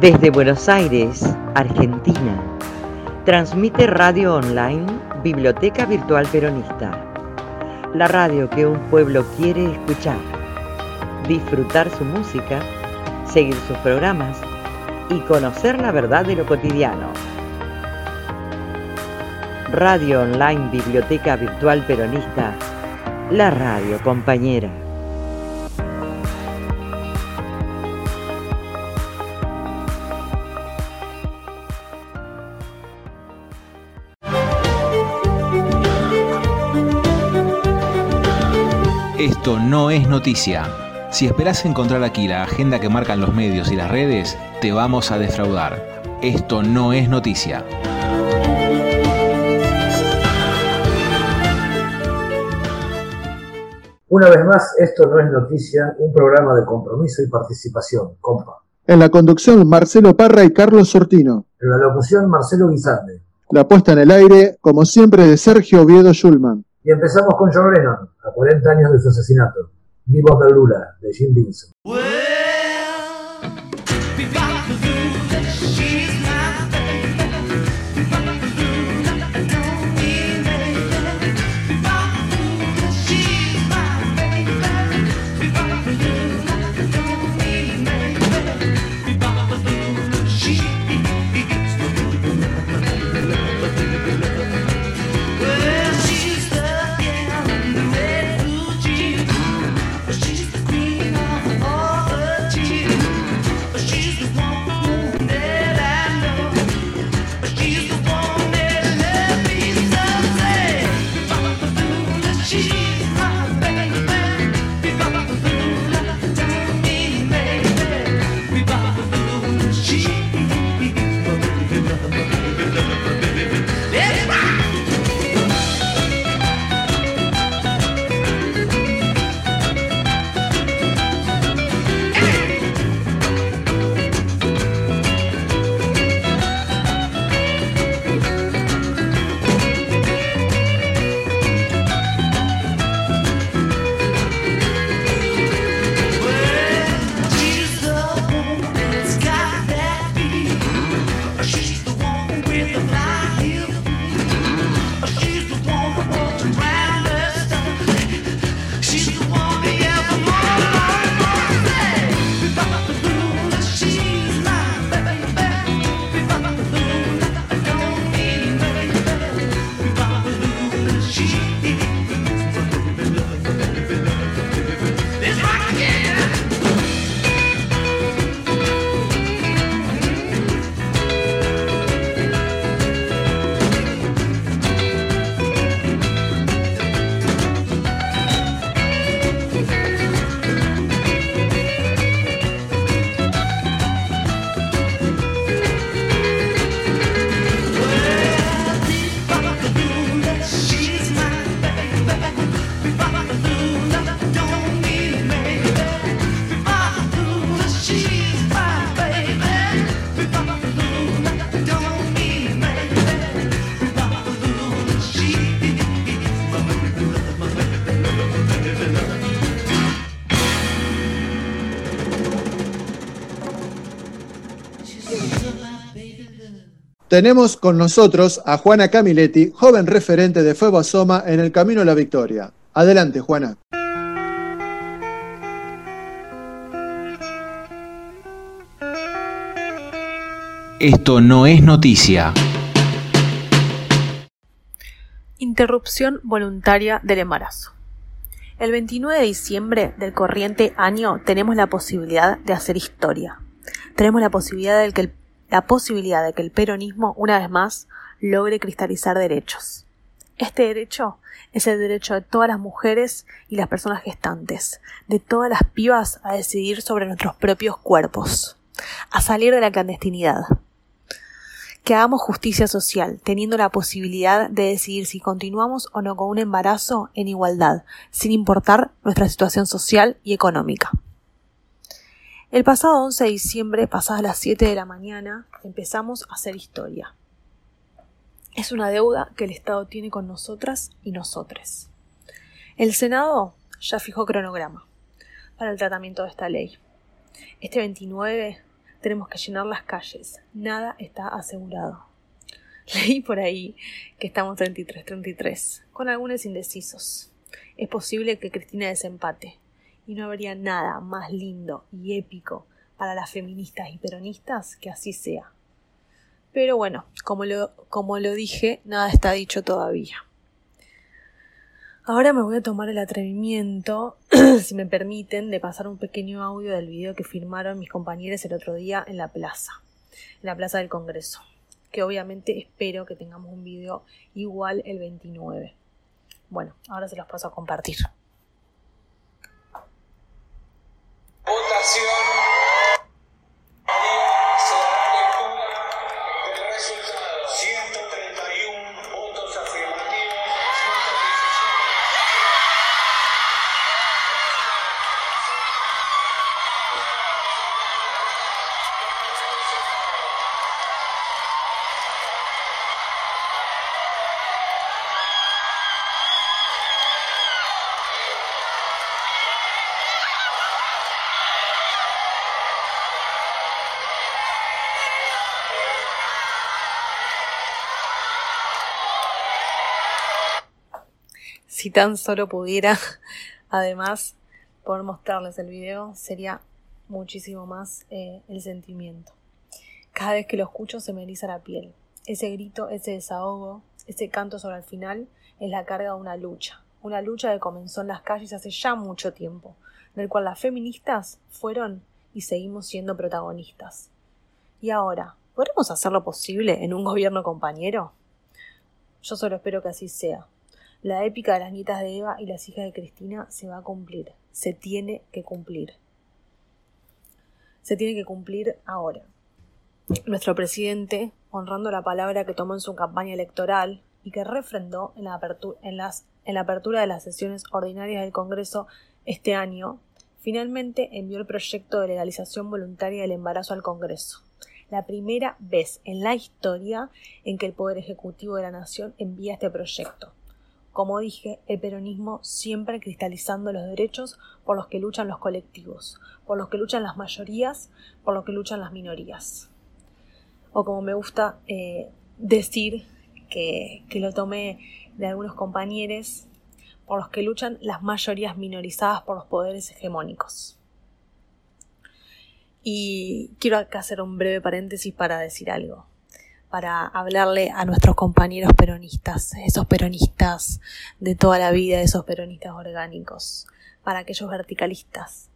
Desde Buenos Aires, Argentina, transmite radio online Biblioteca Virtual Peronista, la radio que un pueblo quiere escuchar, disfrutar su música, seguir sus programas y conocer la verdad de lo cotidiano. Radio Online Biblioteca Virtual Peronista, la radio compañera. Esto no es noticia. Si esperás encontrar aquí la agenda que marcan los medios y las redes, te vamos a defraudar. Esto no es noticia. Una vez más, esto no es noticia, un programa de compromiso y participación, compa. En la conducción, Marcelo Parra y Carlos Sortino. En la locución, Marcelo Guisande. La puesta en el aire, como siempre, de Sergio Oviedo Schulman. Y empezamos con John Lennon, a 40 años de su asesinato. Viva Lula, de Jim Vincent. Tenemos con nosotros a Juana Camiletti, joven referente de Fuego Asoma en el Camino a la Victoria. Adelante, Juana. Esto no es noticia. Interrupción voluntaria del embarazo. El 29 de diciembre del corriente año tenemos la posibilidad de hacer historia. Tenemos la posibilidad de que el la posibilidad de que el peronismo, una vez más, logre cristalizar derechos. Este derecho es el derecho de todas las mujeres y las personas gestantes, de todas las pibas a decidir sobre nuestros propios cuerpos, a salir de la clandestinidad. Que hagamos justicia social, teniendo la posibilidad de decidir si continuamos o no con un embarazo en igualdad, sin importar nuestra situación social y económica. El pasado 11 de diciembre, pasadas las 7 de la mañana, empezamos a hacer historia. Es una deuda que el Estado tiene con nosotras y nosotres. El Senado ya fijó cronograma para el tratamiento de esta ley. Este 29 tenemos que llenar las calles. Nada está asegurado. Leí por ahí que estamos 33-33, con algunos indecisos. Es posible que Cristina desempate, y no habría nada más lindo y épico para las feministas y peronistas que así sea. Pero bueno, como lo, como lo dije, nada está dicho todavía. Ahora me voy a tomar el atrevimiento, si me permiten, de pasar un pequeño audio del video que firmaron mis compañeros el otro día en la plaza, en la plaza del Congreso, que obviamente espero que tengamos un video igual el 29. Bueno, ahora se los paso a compartir. votación. Tan solo pudiera, además, poder mostrarles el video, sería muchísimo más eh, el sentimiento. Cada vez que lo escucho se me eriza la piel. Ese grito, ese desahogo, ese canto sobre el final es la carga de una lucha. Una lucha que comenzó en las calles hace ya mucho tiempo, del cual las feministas fueron y seguimos siendo protagonistas. Y ahora, ¿podremos hacer lo posible en un gobierno compañero? Yo solo espero que así sea, la épica de las nietas de Eva y las hijas de Cristina se va a cumplir, se tiene que cumplir. Se tiene que cumplir ahora. Nuestro presidente, honrando la palabra que tomó en su campaña electoral y que refrendó en la apertura, las, en la apertura de las sesiones ordinarias del Congreso este año, finalmente envió el proyecto de legalización voluntaria del embarazo al Congreso la primera vez en la historia en que el Poder Ejecutivo de la Nación envía este proyecto. Como dije, el peronismo siempre cristalizando los derechos por los que luchan los colectivos, por los que luchan las mayorías, por los que luchan las minorías. O como me gusta eh, decir, que, que lo tomé de algunos compañeros, por los que luchan las mayorías minorizadas por los poderes hegemónicos. Y quiero acá hacer un breve paréntesis para decir algo para hablarle a nuestros compañeros peronistas, esos peronistas de toda la vida, esos peronistas orgánicos, para aquellos verticalistas.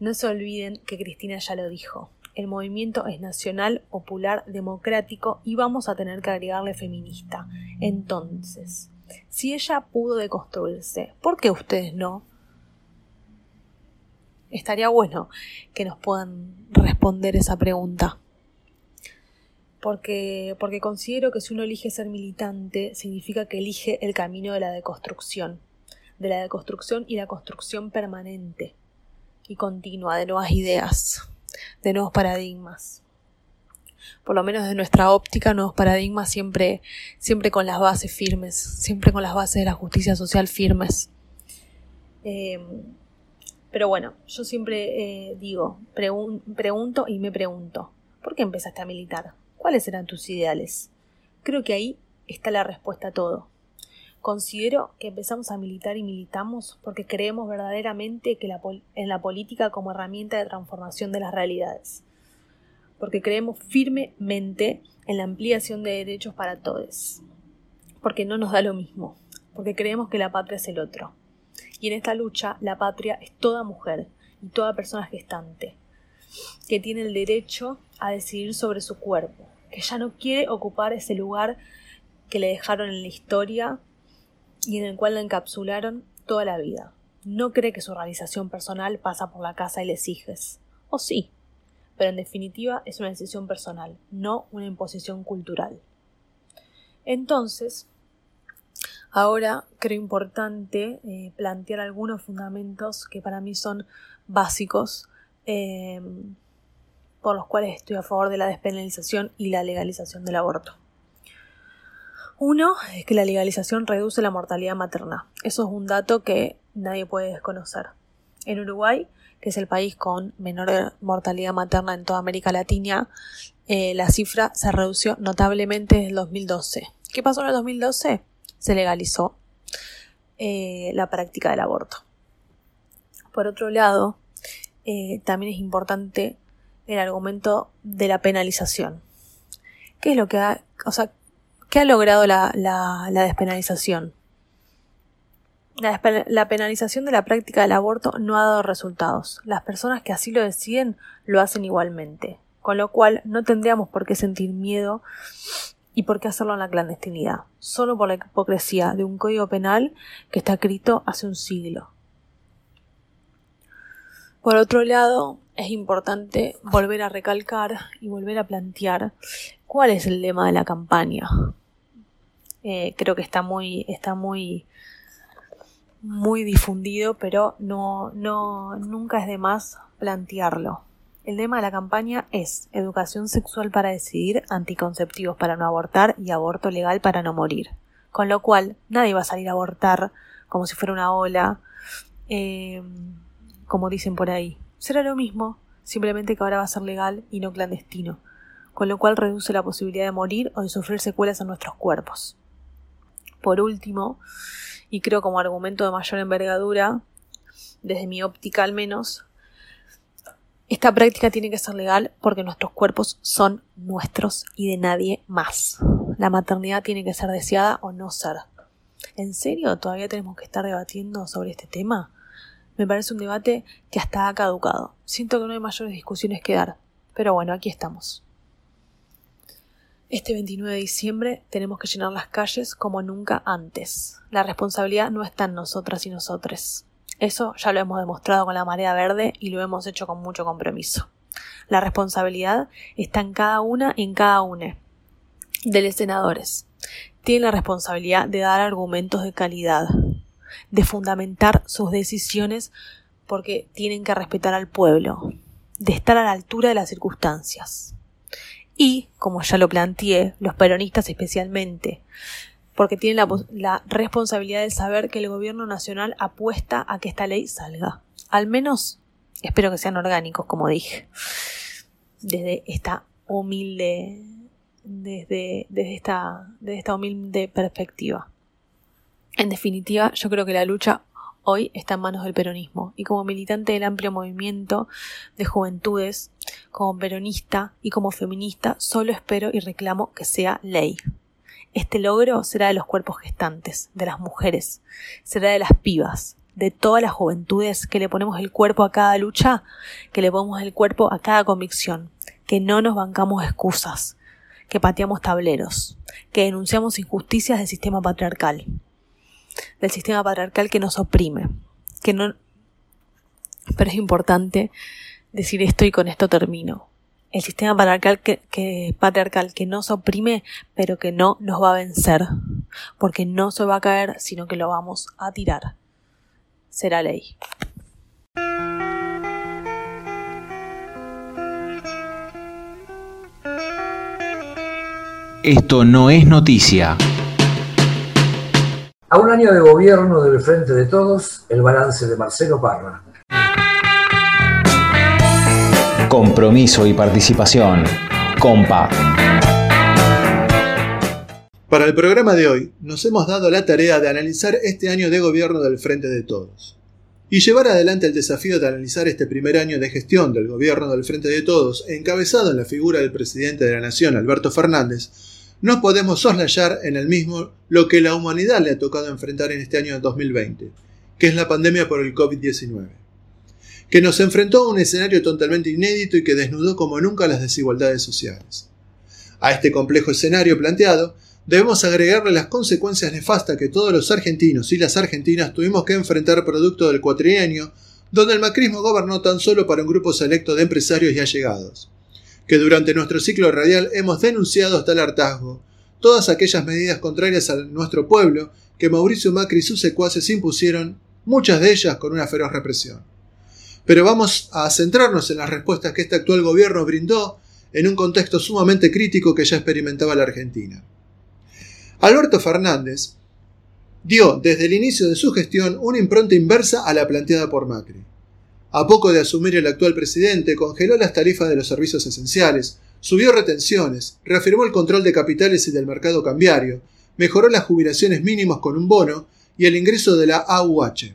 No se olviden que Cristina ya lo dijo. El movimiento es nacional, popular, democrático y vamos a tener que agregarle feminista. Entonces, si ella pudo deconstruirse, ¿por qué ustedes no? Estaría bueno que nos puedan responder esa pregunta porque, porque considero que si uno elige ser militante, significa que elige el camino de la deconstrucción, de la deconstrucción y la construcción permanente y continua de nuevas ideas, de nuevos paradigmas. Por lo menos de nuestra óptica, nuevos paradigmas siempre, siempre con las bases firmes, siempre con las bases de la justicia social firmes. Eh, pero bueno, yo siempre eh, digo, pregunto y me pregunto, ¿por qué empezaste a militar? ¿Cuáles eran tus ideales? Creo que ahí está la respuesta a todo. Considero que empezamos a militar y militamos porque creemos verdaderamente que en la política como herramienta de transformación de las realidades. Porque creemos firmemente en la ampliación de derechos para todos. Porque no nos da lo mismo. Porque creemos que la patria es el otro. Y en esta lucha la patria es toda mujer y toda persona gestante, que tiene el derecho a decidir sobre su cuerpo, que ya no quiere ocupar ese lugar que le dejaron en la historia y en el cual la encapsularon toda la vida. No cree que su realización personal pasa por la casa y les hijes. O sí, pero en definitiva es una decisión personal, no una imposición cultural. Entonces, ahora creo importante eh, plantear algunos fundamentos que para mí son básicos eh, por los cuales estoy a favor de la despenalización y la legalización del aborto. Uno es que la legalización reduce la mortalidad materna. Eso es un dato que nadie puede desconocer. En Uruguay, que es el país con menor mortalidad materna en toda América Latina, eh, la cifra se redució notablemente desde el 2012. ¿Qué pasó en el 2012? Se legalizó eh, la práctica del aborto. Por otro lado, eh, también es importante el argumento de la penalización. ¿Qué es lo que ha, o sea, ¿qué ha logrado la, la despenalización? La, penalización de la práctica del aborto no ha dado resultados. Las personas que así lo deciden lo hacen igualmente, con lo cual no tendríamos por qué sentir miedo y por qué hacerlo en la clandestinidad, solo por la hipocresía de un código penal que está escrito hace un siglo. Por otro lado, es importante volver a recalcar y volver a plantear cuál es el lema de la campaña. Eh, creo que está muy, está muy muy difundido, pero no, no, nunca es de más plantearlo. El tema de la campaña es educación sexual para decidir, anticonceptivos para no abortar y aborto legal para no morir. Con lo cual, nadie va a salir a abortar como si fuera una ola, eh, como dicen por ahí. Será lo mismo, simplemente que ahora va a ser legal y no clandestino, con lo cual reduce la posibilidad de morir o de sufrir secuelas en nuestros cuerpos. Por último, y creo como argumento de mayor envergadura, desde mi óptica al menos, esta práctica tiene que ser legal porque nuestros cuerpos son nuestros y de nadie más. La maternidad tiene que ser deseada o no ser. ¿En serio todavía tenemos que estar debatiendo sobre este tema? Me parece un debate que hasta ha caducado. Siento que no hay mayores discusiones que dar. Pero bueno, aquí estamos. Este 29 de diciembre tenemos que llenar las calles como nunca antes. La responsabilidad no está en nosotras y nosotres. Eso ya lo hemos demostrado con la marea verde y lo hemos hecho con mucho compromiso. La responsabilidad está en cada una y en cada una de los senadores. Tienen la responsabilidad de dar argumentos de calidad, de fundamentar sus decisiones porque tienen que respetar al pueblo, de estar a la altura de las circunstancias y, como ya lo planteé, los peronistas especialmente, porque tienen la, responsabilidad de saber que el gobierno nacional apuesta a que esta ley salga. Al menos espero que sean orgánicos, como dije, desde esta humilde, desde, desde, esta, desde esta humilde perspectiva. En definitiva, yo creo que la lucha hoy está en manos del peronismo y como militante del amplio movimiento de juventudes, como peronista y como feminista, solo espero y reclamo que sea ley. Este logro será de los cuerpos gestantes, de las mujeres, será de las pibas, de todas las juventudes que le ponemos el cuerpo a cada lucha, que le ponemos el cuerpo a cada convicción, que no nos bancamos excusas, que pateamos tableros, que denunciamos injusticias del sistema patriarcal, del sistema patriarcal que nos oprime, que no pero es importante decir esto y con esto termino. El sistema patriarcal que, patriarcal que nos oprime, pero que no nos va a vencer, porque no se va a caer, sino que lo vamos a tirar. Será ley. Esto no es noticia. A un año de gobierno del Frente de Todos, el balance de Marcelo Parra. Compromiso y participación. Compa. Para el programa de hoy, nos hemos dado la tarea de analizar este año de gobierno del Frente de Todos. Y llevar adelante el desafío de analizar este primer año de gestión del gobierno del Frente de Todos, encabezado en la figura del presidente de la Nación, Alberto Fernández, no podemos soslayar en el mismo lo que la humanidad le ha tocado enfrentar en este año 2020, que es la pandemia por el COVID-19, que nos enfrentó a un escenario totalmente inédito y que desnudó como nunca las desigualdades sociales. A este complejo escenario planteado, debemos agregarle las consecuencias nefastas que todos los argentinos y las argentinas tuvimos que enfrentar producto del cuatrienio, donde el macrismo gobernó tan solo para un grupo selecto de empresarios y allegados que durante nuestro ciclo radial hemos denunciado hasta el hartazgo todas aquellas medidas contrarias a nuestro pueblo que Mauricio Macri y sus secuaces impusieron, muchas de ellas con una feroz represión. Pero vamos a centrarnos en las respuestas que este actual gobierno brindó en un contexto sumamente crítico que ya experimentaba la Argentina. Alberto Fernández dio desde el inicio de su gestión una impronta inversa a la planteada por Macri. A poco de asumir el actual presidente, congeló las tarifas de los servicios esenciales, subió retenciones, reafirmó el control de capitales y del mercado cambiario, mejoró las jubilaciones mínimas con un bono y el ingreso de la AUH.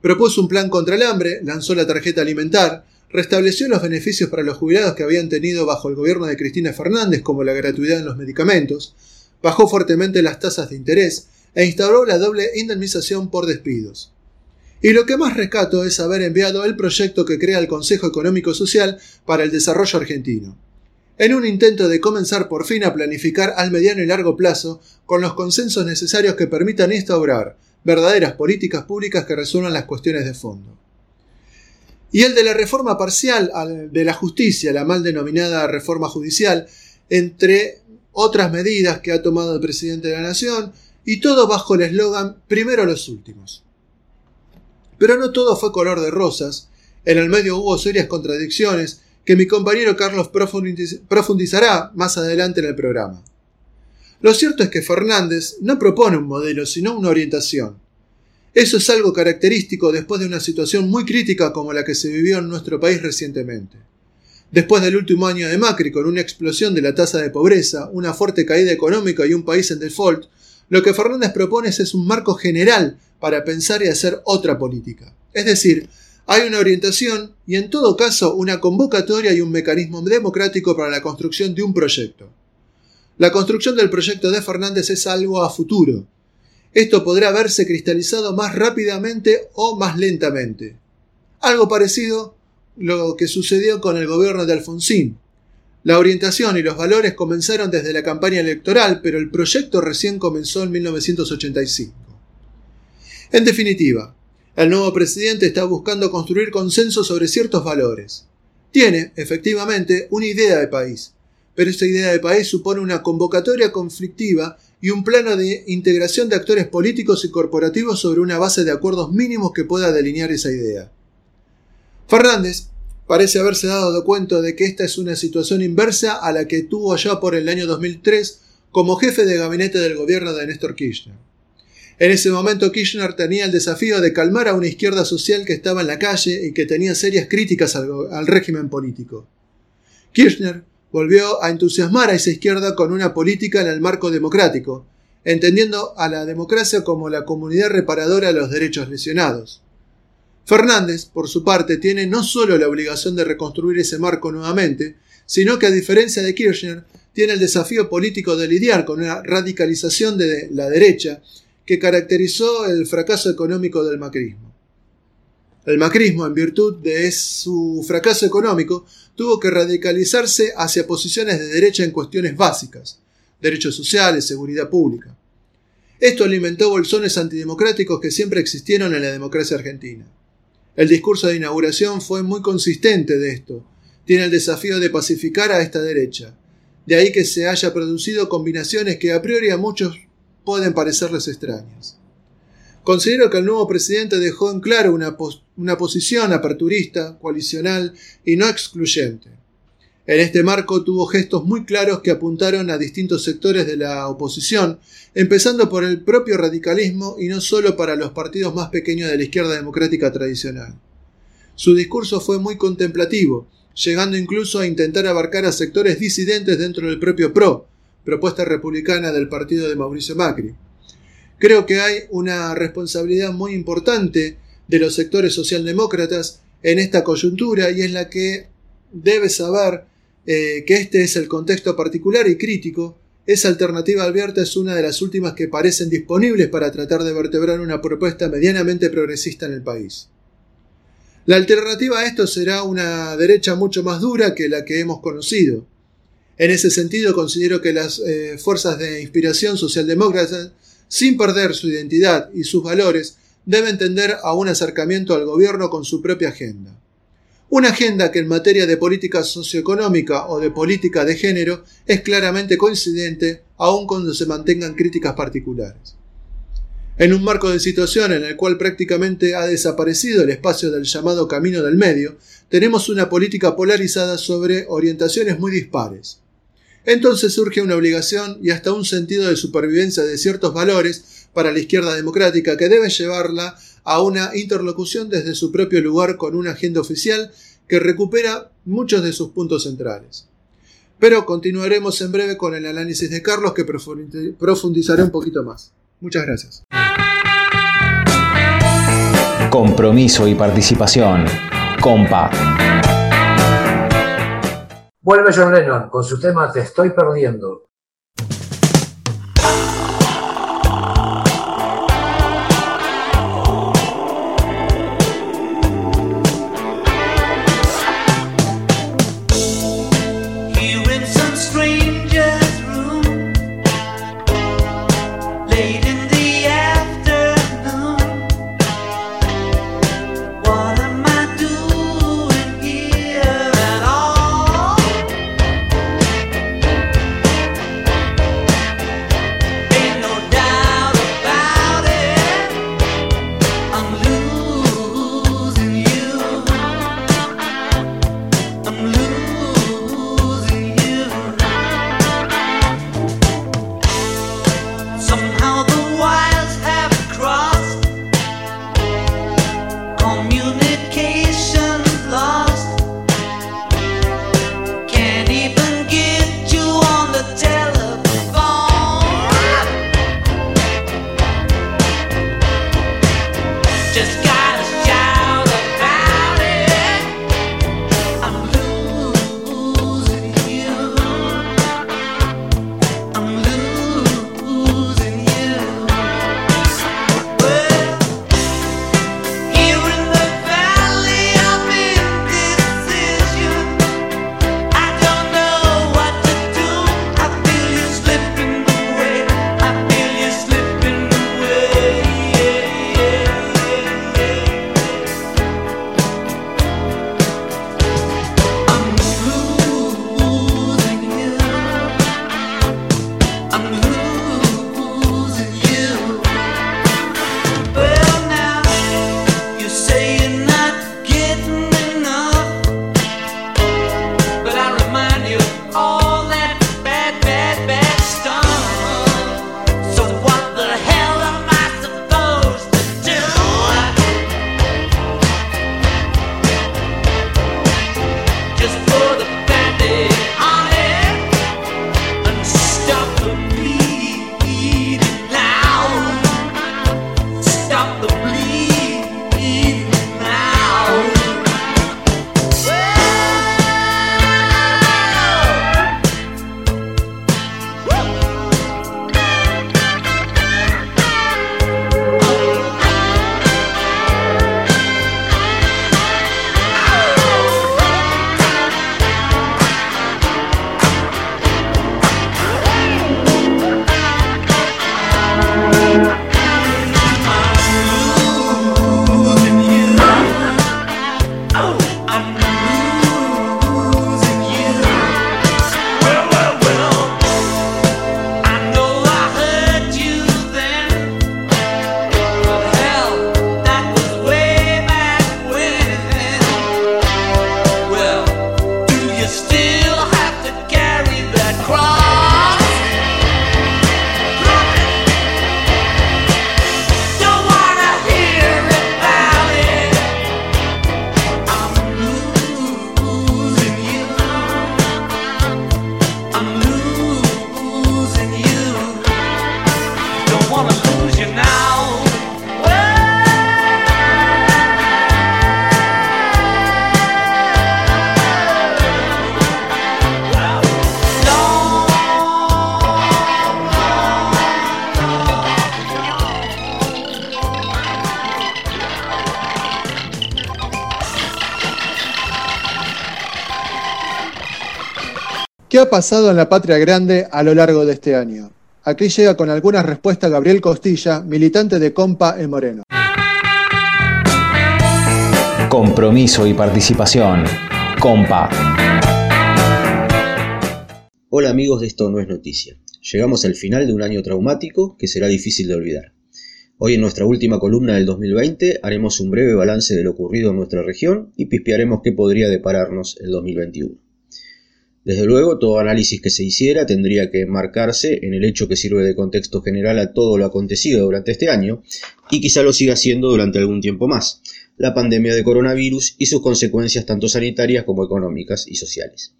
Propuso un plan contra el hambre, lanzó la tarjeta alimentar, restableció los beneficios para los jubilados que habían tenido bajo el gobierno de Cristina Fernández, como la gratuidad en los medicamentos, bajó fuertemente las tasas de interés e instauró la doble indemnización por despidos. Y lo que más rescato es haber enviado el proyecto que crea el Consejo Económico Social para el Desarrollo Argentino, en un intento de comenzar por fin a planificar al mediano y largo plazo con los consensos necesarios que permitan instaurar verdaderas políticas públicas que resuelvan las cuestiones de fondo. Y el de la reforma parcial de la justicia, la mal denominada reforma judicial, entre otras medidas que ha tomado el presidente de la Nación, y todo bajo el eslogan primero los últimos. Pero no todo fue color de rosas, en el medio hubo serias contradicciones que mi compañero Carlos profundizará más adelante en el programa. Lo cierto es que Fernández no propone un modelo, sino una orientación. Eso es algo característico después de una situación muy crítica como la que se vivió en nuestro país recientemente. Después del último año de Macri, con una explosión de la tasa de pobreza, una fuerte caída económica y un país en default, lo que Fernández propone es un marco general para pensar y hacer otra política. Es decir, hay una orientación y en todo caso una convocatoria y un mecanismo democrático para la construcción de un proyecto. La construcción del proyecto de Fernández es algo a futuro. Esto podrá verse cristalizado más rápidamente o más lentamente. Algo parecido lo que sucedió con el gobierno de Alfonsín. La orientación y los valores comenzaron desde la campaña electoral, pero el proyecto recién comenzó en 1985. En definitiva, el nuevo presidente está buscando construir consenso sobre ciertos valores. Tiene, efectivamente, una idea de país, pero esta idea de país supone una convocatoria conflictiva y un plano de integración de actores políticos y corporativos sobre una base de acuerdos mínimos que pueda delinear esa idea. Fernández parece haberse dado cuenta de que esta es una situación inversa a la que tuvo ya por el año 2003 como jefe de gabinete del gobierno de Néstor Kirchner. En ese momento Kirchner tenía el desafío de calmar a una izquierda social que estaba en la calle y que tenía serias críticas al, régimen político. Kirchner volvió a entusiasmar a esa izquierda con una política en el marco democrático, entendiendo a la democracia como la comunidad reparadora de los derechos lesionados. Fernández, por su parte, tiene no solo la obligación de reconstruir ese marco nuevamente, sino que a diferencia de Kirchner, tiene el desafío político de lidiar con una radicalización de la derecha que caracterizó el fracaso económico del macrismo. El macrismo, en virtud de su fracaso económico, tuvo que radicalizarse hacia posiciones de derecha en cuestiones básicas, derechos sociales, seguridad pública. Esto alimentó bolsones antidemocráticos que siempre existieron en la democracia argentina. El discurso de inauguración fue muy consistente de esto. Tiene el desafío de pacificar a esta derecha. De ahí que se haya producido combinaciones que a priori a muchos pueden parecerles extrañas. Considero que el nuevo presidente dejó en claro una, una posición aperturista, coalicional y no excluyente. En este marco tuvo gestos muy claros que apuntaron a distintos sectores de la oposición, empezando por el propio radicalismo y no solo para los partidos más pequeños de la izquierda democrática tradicional. Su discurso fue muy contemplativo, llegando incluso a intentar abarcar a sectores disidentes dentro del propio PRO, propuesta republicana del partido de Mauricio Macri. Creo que hay una responsabilidad muy importante de los sectores socialdemócratas en esta coyuntura y es la que debe saber eh, que este es el contexto particular y crítico. Esa alternativa abierta es una de las últimas que parecen disponibles para tratar de vertebrar una propuesta medianamente progresista en el país. La alternativa a esto será una derecha mucho más dura que la que hemos conocido. En ese sentido, considero que las eh, fuerzas de inspiración socialdemócrata, sin perder su identidad y sus valores, deben tender a un acercamiento al gobierno con su propia agenda. Una agenda que en materia de política socioeconómica o de política de género es claramente coincidente, aun cuando se mantengan críticas particulares. En un marco de situación en el cual prácticamente ha desaparecido el espacio del llamado camino del medio, tenemos una política polarizada sobre orientaciones muy dispares. Entonces surge una obligación y hasta un sentido de supervivencia de ciertos valores para la izquierda democrática que debe llevarla a una interlocución desde su propio lugar con una agenda oficial que recupera muchos de sus puntos centrales. Pero continuaremos en breve con el análisis de Carlos que profundizaré un poquito más. Muchas gracias. Compromiso y participación. Compa. Vuelve John Lennon con su tema Te estoy perdiendo. Pasado en la patria grande a lo largo de este año? Aquí llega con algunas respuestas Gabriel Costilla, militante de Compa en Moreno. Compromiso y participación. Compa. Hola amigos de Esto No es Noticia. Llegamos al final de un año traumático que será difícil de olvidar. Hoy en nuestra última columna del 2020 haremos un breve balance de lo ocurrido en nuestra región y pispearemos qué podría depararnos el 2021. Desde luego, todo análisis que se hiciera tendría que marcarse en el hecho que sirve de contexto general a todo lo acontecido durante este año, y quizá lo siga siendo durante algún tiempo más, la pandemia de coronavirus y sus consecuencias tanto sanitarias como económicas y sociales.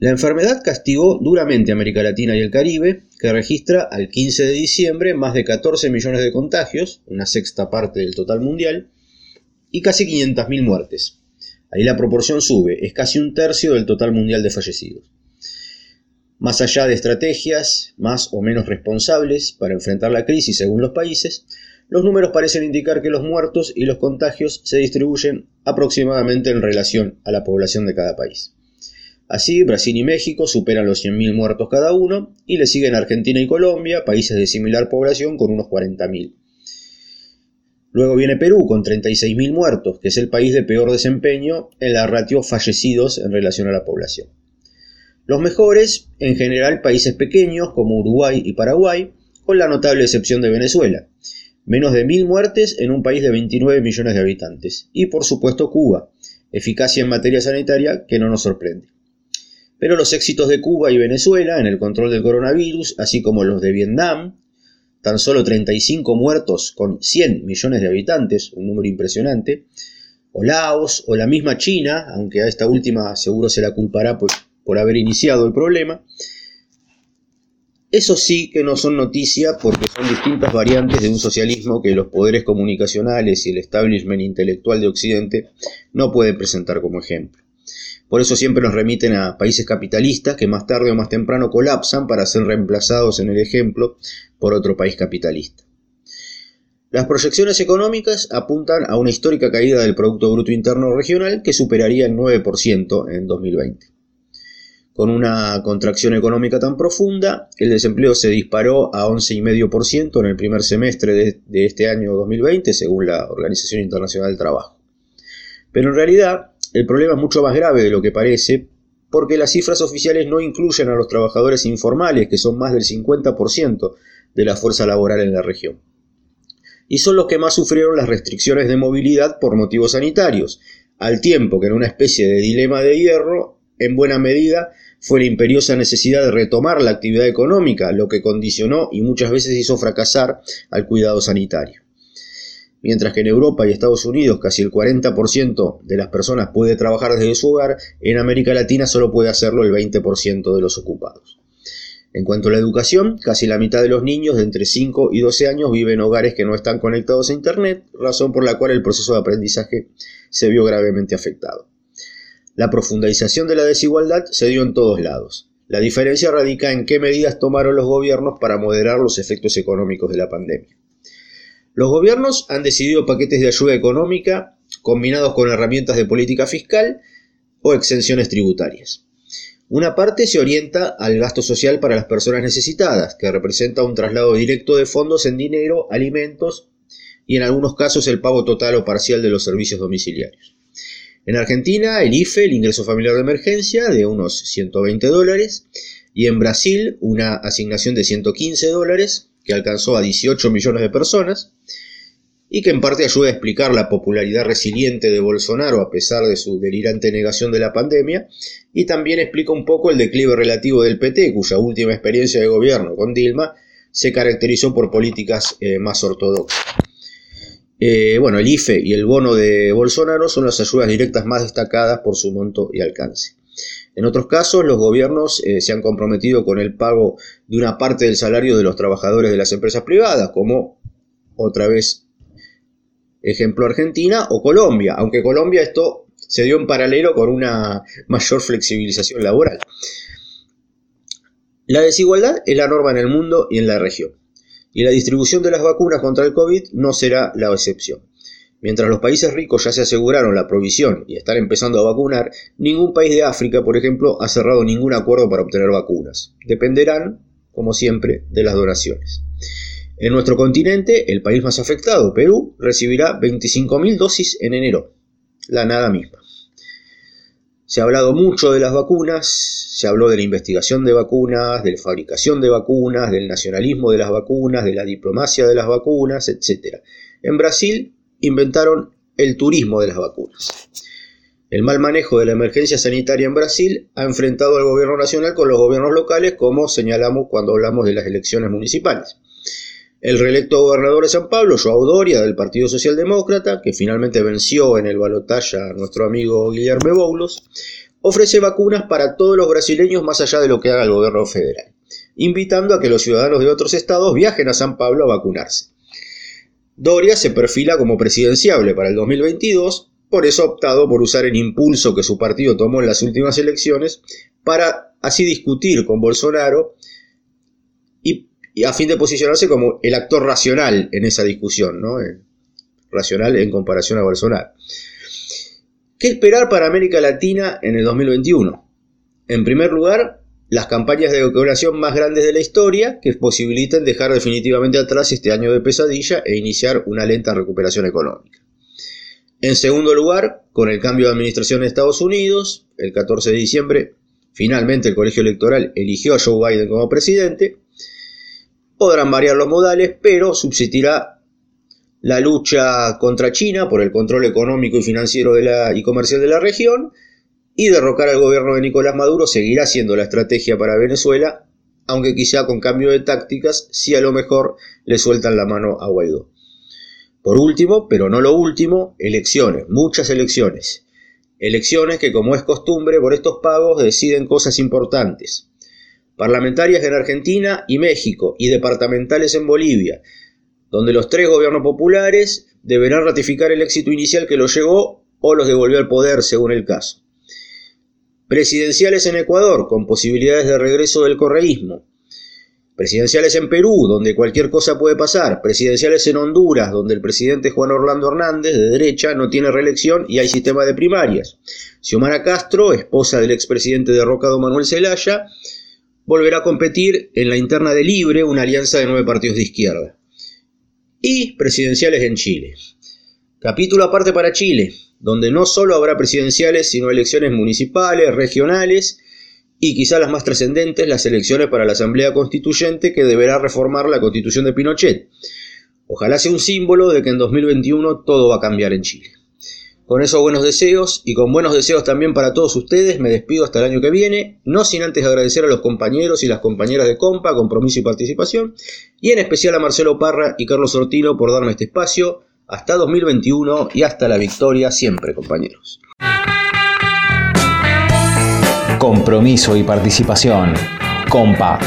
La enfermedad castigó duramente América Latina y el Caribe, que registra al 15 de diciembre más de 14 millones de contagios, una sexta parte del total mundial, y casi 500.000 muertes. Ahí la proporción sube, es casi un tercio del total mundial de fallecidos. Más allá de estrategias más o menos responsables para enfrentar la crisis según los países, los números parecen indicar que los muertos y los contagios se distribuyen aproximadamente en relación a la población de cada país. Así, Brasil y México superan los 100.000 muertos cada uno y le siguen Argentina y Colombia, países de similar población con unos 40.000. Luego viene Perú con 36.000 muertos, que es el país de peor desempeño en la ratio fallecidos en relación a la población. Los mejores, en general, países pequeños como Uruguay y Paraguay, con la notable excepción de Venezuela. Menos de 1.000 muertes en un país de 29 millones de habitantes. Y por supuesto Cuba, eficacia en materia sanitaria que no nos sorprende. Pero los éxitos de Cuba y Venezuela en el control del coronavirus, así como los de Vietnam, tan solo 35 muertos con 100 millones de habitantes, un número impresionante, o Laos, o la misma China, aunque a esta última seguro se la culpará por, por haber iniciado el problema, eso sí que no son noticia porque son distintas variantes de un socialismo que los poderes comunicacionales y el establishment intelectual de Occidente no pueden presentar como ejemplo. Por eso siempre nos remiten a países capitalistas que más tarde o más temprano colapsan para ser reemplazados en el ejemplo por otro país capitalista. Las proyecciones económicas apuntan a una histórica caída del Producto Bruto Interno Regional que superaría el 9% en 2020. Con una contracción económica tan profunda, el desempleo se disparó a 11,5% en el primer semestre de, de este año 2020, según la Organización Internacional del Trabajo. Pero en realidad, el problema es mucho más grave de lo que parece, porque las cifras oficiales no incluyen a los trabajadores informales, que son más del 50% de la fuerza laboral en la región. Y son los que más sufrieron las restricciones de movilidad por motivos sanitarios, al tiempo que en una especie de dilema de hierro, en buena medida, fue la imperiosa necesidad de retomar la actividad económica, lo que condicionó y muchas veces hizo fracasar al cuidado sanitario. Mientras que en Europa y Estados Unidos casi el 40% de las personas puede trabajar desde su hogar, en América Latina solo puede hacerlo el 20% de los ocupados. En cuanto a la educación, casi la mitad de los niños de entre 5 y 12 años viven en hogares que no están conectados a Internet, razón por la cual el proceso de aprendizaje se vio gravemente afectado. La profundización de la desigualdad se dio en todos lados. La diferencia radica en qué medidas tomaron los gobiernos para moderar los efectos económicos de la pandemia. Los gobiernos han decidido paquetes de ayuda económica combinados con herramientas de política fiscal o exenciones tributarias. Una parte se orienta al gasto social para las personas necesitadas, que representa un traslado directo de fondos en dinero, alimentos y en algunos casos el pago total o parcial de los servicios domiciliarios. En Argentina, el IFE, el ingreso familiar de emergencia, de unos 120 dólares, y en Brasil, una asignación de 115 dólares, que alcanzó a 18 millones de personas y que en parte ayuda a explicar la popularidad resiliente de Bolsonaro a pesar de su delirante negación de la pandemia y también explica un poco el declive relativo del PT, cuya última experiencia de gobierno con Dilma se caracterizó por políticas eh, más ortodoxas. Eh, bueno, el IFE y el bono de Bolsonaro son las ayudas directas más destacadas por su monto y alcance. En otros casos, los gobiernos eh, se han comprometido con el pago de una parte del salario de los trabajadores de las empresas privadas, como otra vez ejemplo Argentina o Colombia, aunque Colombia esto se dio en paralelo con una mayor flexibilización laboral. La desigualdad es la norma en el mundo y en la región, y la distribución de las vacunas contra el COVID no será la excepción. Mientras los países ricos ya se aseguraron la provisión y están empezando a vacunar, ningún país de África, por ejemplo, ha cerrado ningún acuerdo para obtener vacunas. Dependerán, como siempre, de las donaciones. En nuestro continente, el país más afectado, Perú, recibirá 25.000 dosis en enero, la nada misma. Se ha hablado mucho de las vacunas, se habló de la investigación de vacunas, de la fabricación de vacunas, del nacionalismo de las vacunas, de la diplomacia de las vacunas, etc. En Brasil inventaron el turismo de las vacunas. El mal manejo de la emergencia sanitaria en Brasil ha enfrentado al gobierno nacional con los gobiernos locales, como señalamos cuando hablamos de las elecciones municipales. El reelecto gobernador de San Pablo, Joao Doria, del Partido Socialdemócrata, que finalmente venció en el balotaje a nuestro amigo Guillermo Boulos, ofrece vacunas para todos los brasileños más allá de lo que haga el gobierno federal, invitando a que los ciudadanos de otros estados viajen a San Pablo a vacunarse. Doria se perfila como presidenciable para el 2022, por eso ha optado por usar el impulso que su partido tomó en las últimas elecciones para así discutir con Bolsonaro y, a fin de posicionarse como el actor racional en esa discusión, ¿no? Eh, racional en comparación a Bolsonaro. ¿Qué esperar para América Latina en el 2021? En primer lugar, las campañas de vacunación más grandes de la historia que posibiliten dejar definitivamente atrás este año de pesadilla e iniciar una lenta recuperación económica. En segundo lugar, con el cambio de administración en Estados Unidos, el 14 de diciembre, finalmente el colegio electoral eligió a Joe Biden como presidente. Podrán variar los modales, pero subsistirá la lucha contra China por el control económico y financiero y comercial de la región, y derrocar al gobierno de Nicolás Maduro seguirá siendo la estrategia para Venezuela, aunque quizá con cambio de tácticas, si a lo mejor le sueltan la mano a Guaidó. Por último, pero no lo último, elecciones, muchas elecciones. Elecciones que, como es costumbre, por estos pagos deciden cosas importantes. Parlamentarias en Argentina y México, y departamentales en Bolivia, donde los tres gobiernos populares deberán ratificar el éxito inicial que los llegó o los devolvió al poder, según el caso. Presidenciales en Ecuador, con posibilidades de regreso del correísmo. Presidenciales en Perú, donde cualquier cosa puede pasar. Presidenciales en Honduras, donde el presidente Juan Orlando Hernández, de derecha, no tiene reelección y hay sistema de primarias. Xiomara Castro, esposa del expresidente derrocado Manuel Zelaya, volverá a competir en la interna de Libre, una alianza de nueve partidos de izquierda y presidenciales en Chile. Capítulo aparte para Chile, donde no solo habrá presidenciales, sino elecciones municipales, regionales y quizá las más trascendentes, las elecciones para la Asamblea Constituyente que deberá reformar la constitución de Pinochet. Ojalá sea un símbolo de que en 2021 todo va a cambiar en Chile. Con esos buenos deseos y con buenos deseos también para todos ustedes, me despido hasta el año que viene, no sin antes agradecer a los compañeros y las compañeras de Compa, compromiso y participación, y en especial a Marcelo Parra y Carlos Ortino por darme este espacio. Hasta 2021 y hasta la victoria siempre, compañeros. Compromiso y participación. Compa.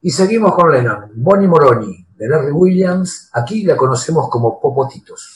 Y seguimos con Lennon, Bonnie Moroni de Larry Williams, aquí la conocemos como Popotitos.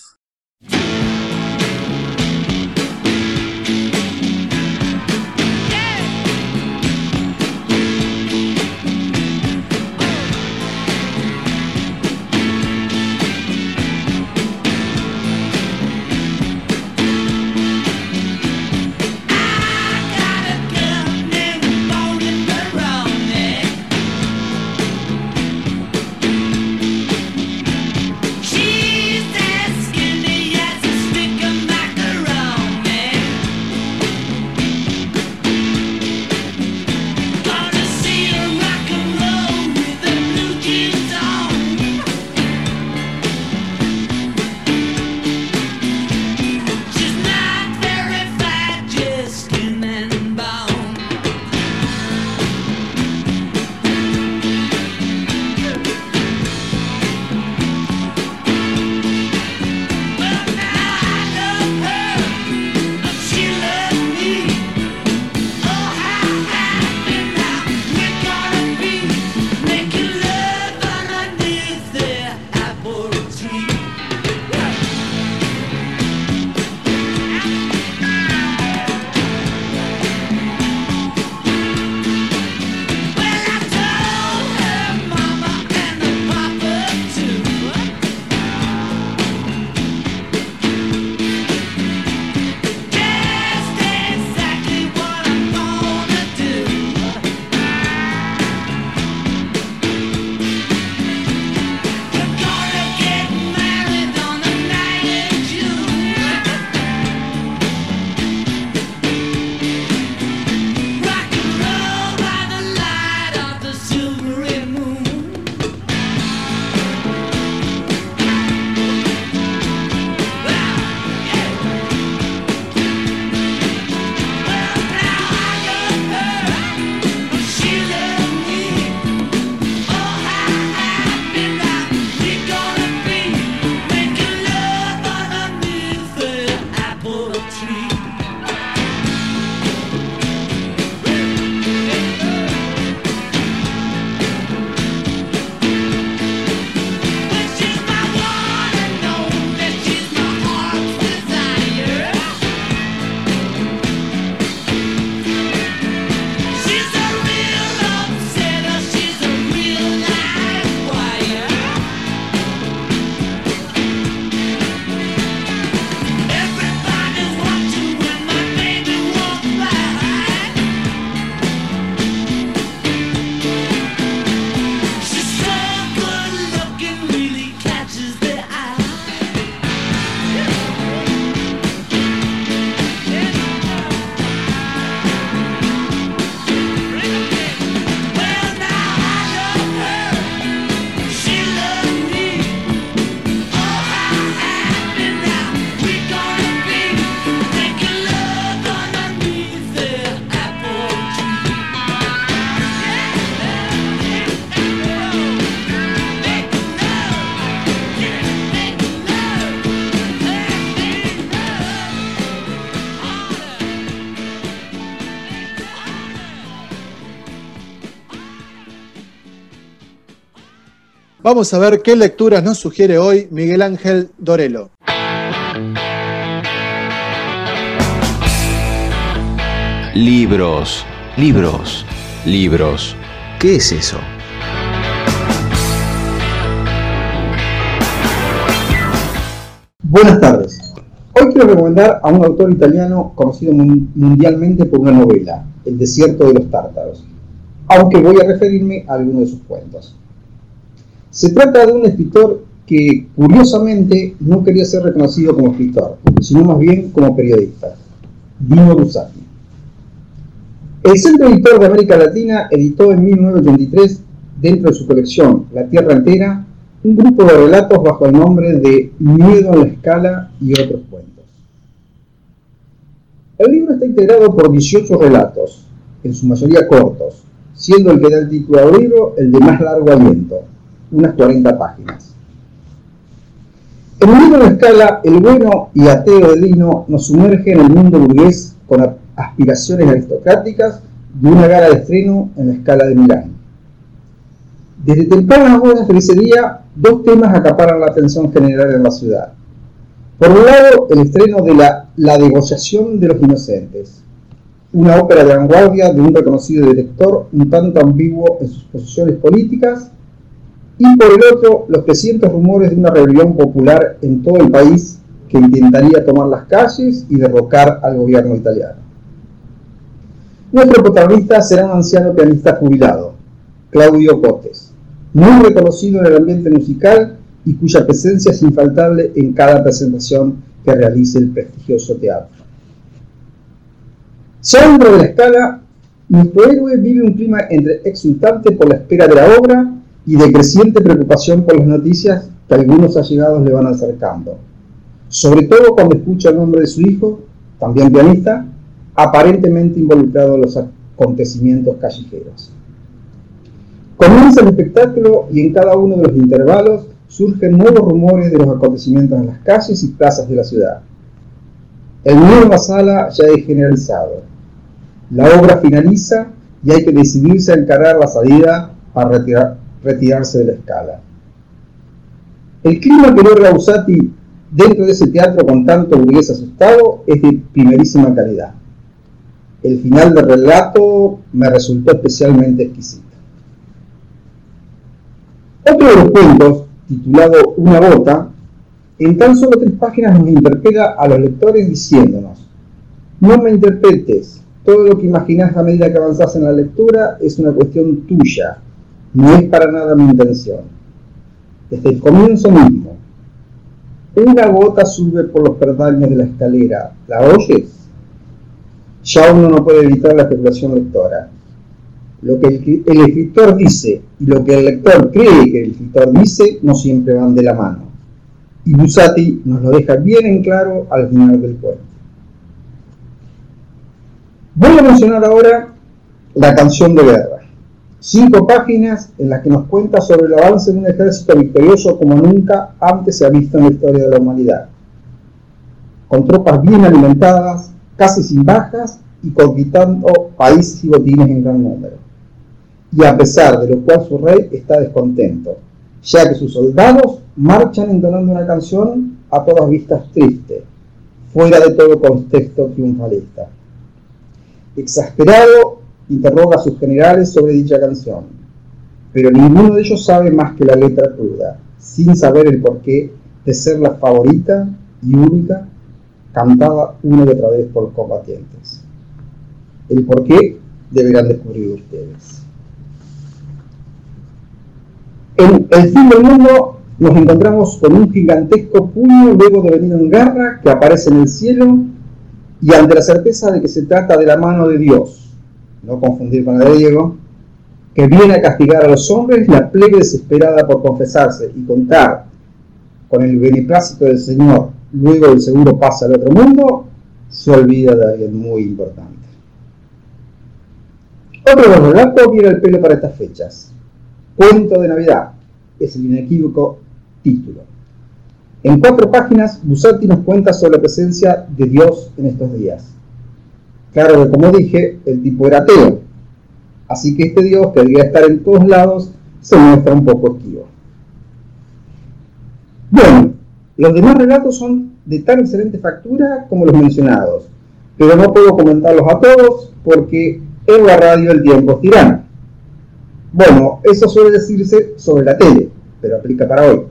Vamos a ver qué lecturas nos sugiere hoy Miguel Ángel Dorelo. Libros, libros, libros. ¿Qué es eso? Buenas tardes. Hoy quiero recomendar a un autor italiano conocido mundialmente por una novela, El desierto de los tártaros, aunque voy a referirme a algunos de sus cuentos. Se trata de un escritor que curiosamente no quería ser reconocido como escritor, sino más bien como periodista, Dino Russati. El Centro Editor de América Latina editó en 1983, dentro de su colección La Tierra Entera, un grupo de relatos bajo el nombre de Miedo en la Escala y otros cuentos. El libro está integrado por 18 relatos, en su mayoría cortos, siendo el que da el título al libro el de más largo aliento, unas 40 páginas. En el libro escala, el bueno y ateo de Dino nos sumerge en el mundo burgués con aspiraciones aristocráticas de una gala de estreno en la escala de Milán. Desde tempranas horas de ese día, dos temas acaparan la atención general en la ciudad. Por un lado, el estreno de la, la negociación de los inocentes, una ópera de vanguardia de un reconocido director un tanto ambiguo en sus posiciones políticas y por el otro los crecientes rumores de una rebelión popular en todo el país que intentaría tomar las calles y derrocar al gobierno italiano. Nuestro protagonista será un anciano pianista jubilado, Claudio Cotes, muy reconocido en el ambiente musical y cuya presencia es infaltable en cada presentación que realice el prestigioso teatro. Ya dentro de la escala, nuestro héroe vive un clima entre exultante por la espera de la obra y de creciente preocupación por las noticias que algunos allegados le van acercando, sobre todo cuando escucha el nombre de su hijo, también pianista, aparentemente involucrado en los acontecimientos callejeros. Comienza el espectáculo y en cada uno de los intervalos surgen nuevos rumores de los acontecimientos en las calles y plazas de la ciudad. El miedo en la sala ya es generalizado. La obra finaliza y hay que decidirse a encarar la salida para retirar, retirarse de la escala. El clima que logra Usati dentro de ese teatro con tanto burgués asustado es de primerísima calidad. El final del relato me resultó especialmente exquisito. Otro de los cuentos, titulado Una bota, en tan solo tres páginas nos interpela a los lectores diciéndonos, no me interpretes, todo lo que imaginas a medida que avanzas en la lectura es una cuestión tuya, no es para nada mi intención. Desde el comienzo mismo, una gota sube por los perdaños de la escalera. ¿La oyes? Ya uno no puede evitar la especulación lectora. Lo que el, el escritor dice y lo que el lector cree que el escritor dice no siempre van de la mano. Y Busati nos lo deja bien en claro al final del cuento. Voy a mencionar ahora la canción de guerra. Cinco páginas en las que nos cuenta sobre el avance de un ejército victorioso como nunca antes se ha visto en la historia de la humanidad. Con tropas bien alimentadas, casi sin bajas y conquistando países y botines en gran número. Y a pesar de lo cual su rey está descontento, ya que sus soldados marchan entonando una canción a todas vistas triste, fuera de todo contexto triunfalista. Exasperado, interroga a sus generales sobre dicha canción, pero ninguno de ellos sabe más que la letra cruda, sin saber el porqué de ser la favorita y única cantada una y otra vez por los combatientes. El porqué deberán descubrir ustedes. En el fin del mundo nos encontramos con un gigantesco puño luego de venir en garra que aparece en el cielo y ante la certeza de que se trata de la mano de Dios, no confundir con la de Diego, que viene a castigar a los hombres, la plegue desesperada por confesarse y contar con el beneplácito del Señor, luego del seguro pasa al otro mundo, se olvida de alguien muy importante. Otro relatos viene el pelo para estas fechas. Cuento de Navidad es el inequívoco título. En cuatro páginas, Busati nos cuenta sobre la presencia de Dios en estos días Claro que como dije, el tipo era ateo. Así que este Dios, que debía estar en todos lados, se muestra un poco esquivo. Bueno, los demás relatos son de tan excelente factura como los mencionados, pero no puedo comentarlos a todos porque en la radio el tiempo es tirano. Bueno, eso suele decirse sobre la tele, pero aplica para hoy.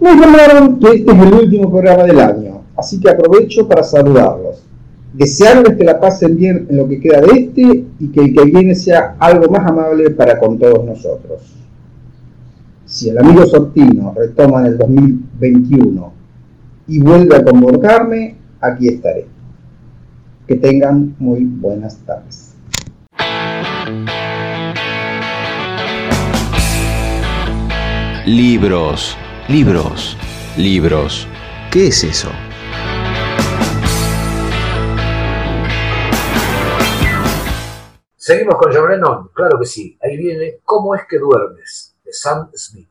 Me informaron que este es el último programa del año, así que aprovecho para saludarlos. Desearles que la pasen bien en lo que queda de este y que el que viene sea algo más amable para con todos nosotros. Si el amigo Sortino retoma en el 2021 y vuelve a convocarme, aquí estaré. Que tengan muy buenas tardes. Libros, libros, libros. ¿Qué es eso? Seguimos con John Lennon, claro que sí. Ahí viene ¿Cómo es que duermes? de Sam Smith.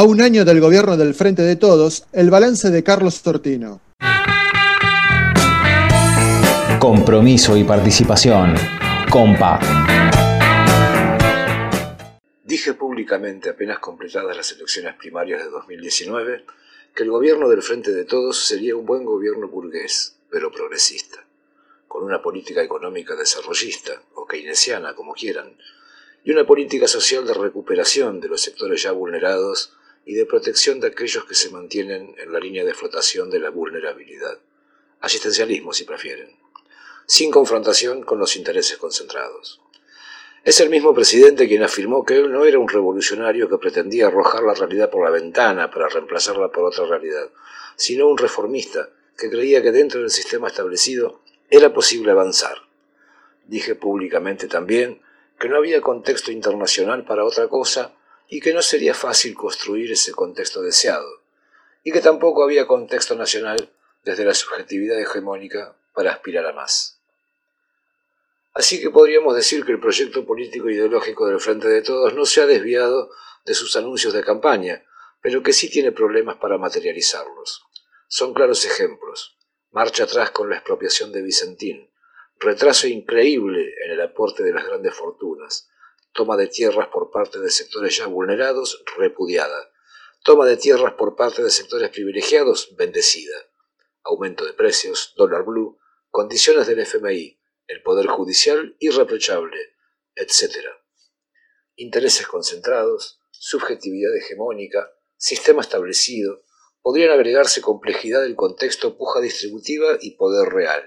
A un año del gobierno del Frente de Todos, el balance de Carlos Tortino. Compromiso y participación. Compa. Dije públicamente, apenas completadas las elecciones primarias de 2019, que el gobierno del Frente de Todos sería un buen gobierno burgués, pero progresista, con una política económica desarrollista, o keynesiana, como quieran, y una política social de recuperación de los sectores ya vulnerados y de protección de aquellos que se mantienen en la línea de flotación de la vulnerabilidad. Asistencialismo, si prefieren, sin confrontación con los intereses concentrados. Es el mismo presidente quien afirmó que él no era un revolucionario que pretendía arrojar la realidad por la ventana para reemplazarla por otra realidad, sino un reformista que creía que dentro del sistema establecido era posible avanzar. Dije públicamente también que no había contexto internacional para otra cosa y que no sería fácil construir ese contexto deseado, y que tampoco había contexto nacional desde la subjetividad hegemónica para aspirar a más. Así que podríamos decir que el proyecto político e ideológico del Frente de Todos no se ha desviado de sus anuncios de campaña, pero que sí tiene problemas para materializarlos. Son claros ejemplos. Marcha atrás con la expropiación de Vicentín, retraso increíble en el aporte de las grandes fortunas, toma de tierras por parte de sectores ya vulnerados, repudiada, toma de tierras por parte de sectores privilegiados, bendecida, aumento de precios, dólar blue, condiciones del FMI, el Poder Judicial irreprochable, etc. Intereses concentrados, subjetividad hegemónica, sistema establecido, podrían agregarse complejidad del contexto, puja distributiva y poder real.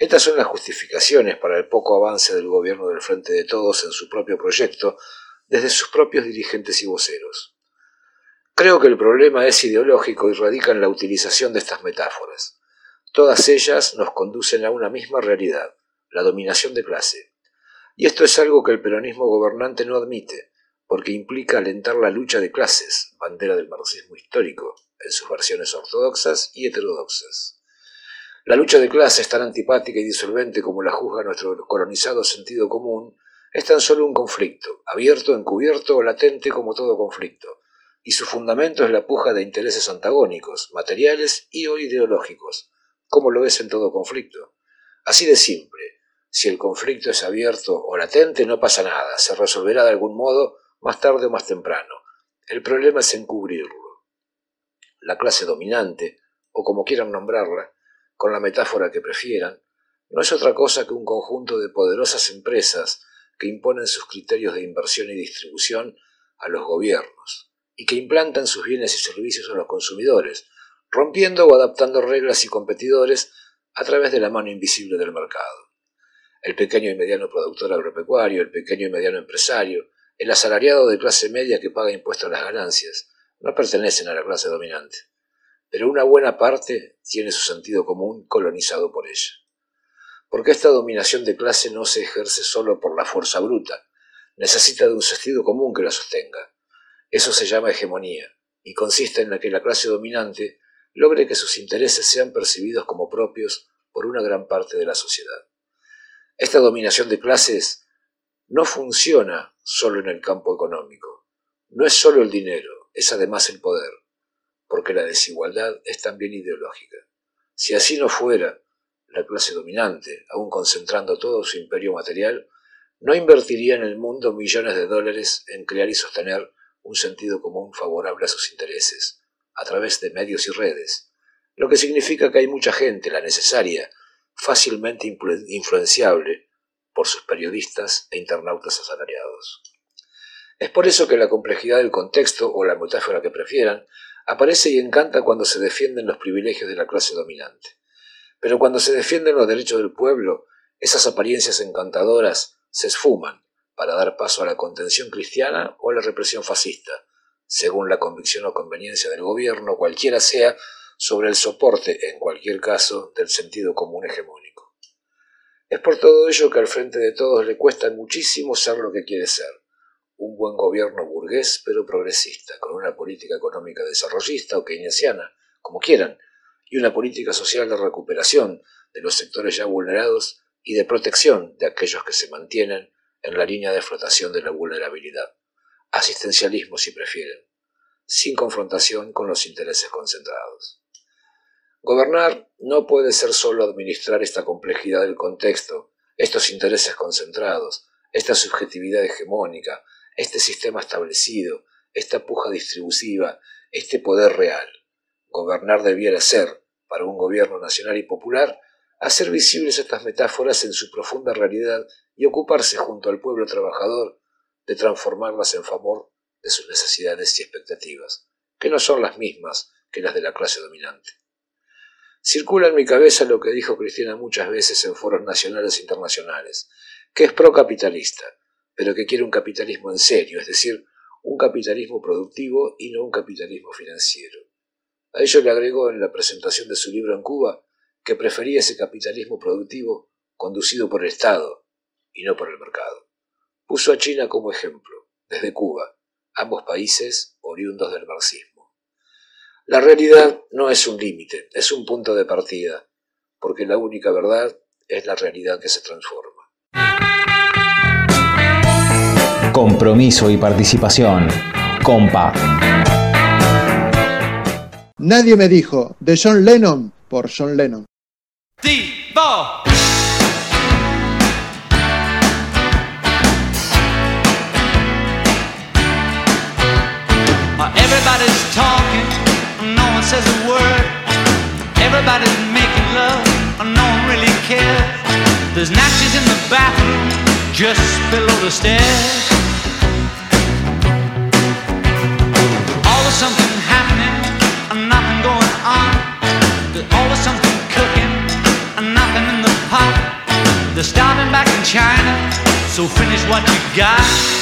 Estas son las justificaciones para el poco avance del gobierno del Frente de Todos en su propio proyecto, desde sus propios dirigentes y voceros. Creo que el problema es ideológico y radica en la utilización de estas metáforas. Todas ellas nos conducen a una misma realidad, la dominación de clase. Y esto es algo que el peronismo gobernante no admite, porque implica alentar la lucha de clases, bandera del marxismo histórico, en sus versiones ortodoxas y heterodoxas. La lucha de clases, tan antipática y disolvente como la juzga nuestro colonizado sentido común, es tan solo un conflicto, abierto, encubierto o latente como todo conflicto, y su fundamento es la puja de intereses antagónicos, materiales y o ideológicos, como lo es en todo conflicto. Así de simple, si el conflicto es abierto o latente no pasa nada, se resolverá de algún modo más tarde o más temprano. El problema es encubrirlo. La clase dominante, o como quieran nombrarla, con la metáfora que prefieran, no es otra cosa que un conjunto de poderosas empresas que imponen sus criterios de inversión y distribución a los gobiernos y que implantan sus bienes y servicios a los consumidores, rompiendo o adaptando reglas y competidores a través de la mano invisible del mercado. El pequeño y mediano productor agropecuario, el pequeño y mediano empresario, el asalariado de clase media que paga impuestos a las ganancias, no pertenecen a la clase dominante, pero una buena parte tiene su sentido común colonizado por ella. Porque esta dominación de clase no se ejerce solo por la fuerza bruta, necesita de un sentido común que la sostenga. Eso se llama hegemonía, y consiste en la que la clase dominante logre que sus intereses sean percibidos como propios por una gran parte de la sociedad. Esta dominación de clases no funciona solo en el campo económico. No es solo el dinero, es además el poder, porque la desigualdad es también ideológica. Si así no fuera, la clase dominante, aun concentrando todo su imperio material, no invertiría en el mundo millones de dólares en crear y sostener un sentido común favorable a sus intereses, a través de medios y redes, lo que significa que hay mucha gente, la necesaria, fácilmente influenciable por sus periodistas e internautas asalariados. Es por eso que la complejidad del contexto, o la metáfora que prefieran, aparece y encanta cuando se defienden los privilegios de la clase dominante. Pero cuando se defienden los derechos del pueblo, esas apariencias encantadoras se esfuman para dar paso a la contención cristiana o a la represión fascista, según la convicción o conveniencia del gobierno, cualquiera sea, sobre el soporte, en cualquier caso, del sentido común hegemónico. Es por todo ello que al frente de todos le cuesta muchísimo ser lo que quiere ser, un buen gobierno burgués pero progresista, con una política económica desarrollista o keynesiana, como quieran, y una política social de recuperación de los sectores ya vulnerados y de protección de aquellos que se mantienen en la línea de flotación de la vulnerabilidad. Asistencialismo si prefieren. sin confrontación con los intereses concentrados. Gobernar no puede ser solo administrar esta complejidad del contexto, estos intereses concentrados, esta subjetividad hegemónica, este sistema establecido, esta puja distributiva, este poder real. Gobernar debiera ser, para un gobierno nacional y popular, hacer visibles estas metáforas en su profunda realidad y ocuparse junto al pueblo trabajador de transformarlas en favor de sus necesidades y expectativas, que no son las mismas que las de la clase dominante. Circula en mi cabeza lo que dijo Cristina muchas veces en foros nacionales e internacionales, que es procapitalista, pero que quiere un capitalismo en serio, es decir, un capitalismo productivo y no un capitalismo financiero. A ello le agregó en la presentación de su libro en Cuba que prefería ese capitalismo productivo conducido por el Estado y no por el mercado. Puso a China como ejemplo, desde Cuba, ambos países oriundos del marxismo. La realidad no es un límite, es un punto de partida, porque la única verdad es la realidad que se transforma. Compromiso y participación. Compa. Nadie me dijo de John Lennon por John Lennon. Everybody's talking, no one says a word. Everybody's making love, no one really cares. There's natches in the bathroom, just below the stairs. Always something happening, and nothing going on. There's always something cooking, and nothing in the pot. They're starving back in China, so finish what you got.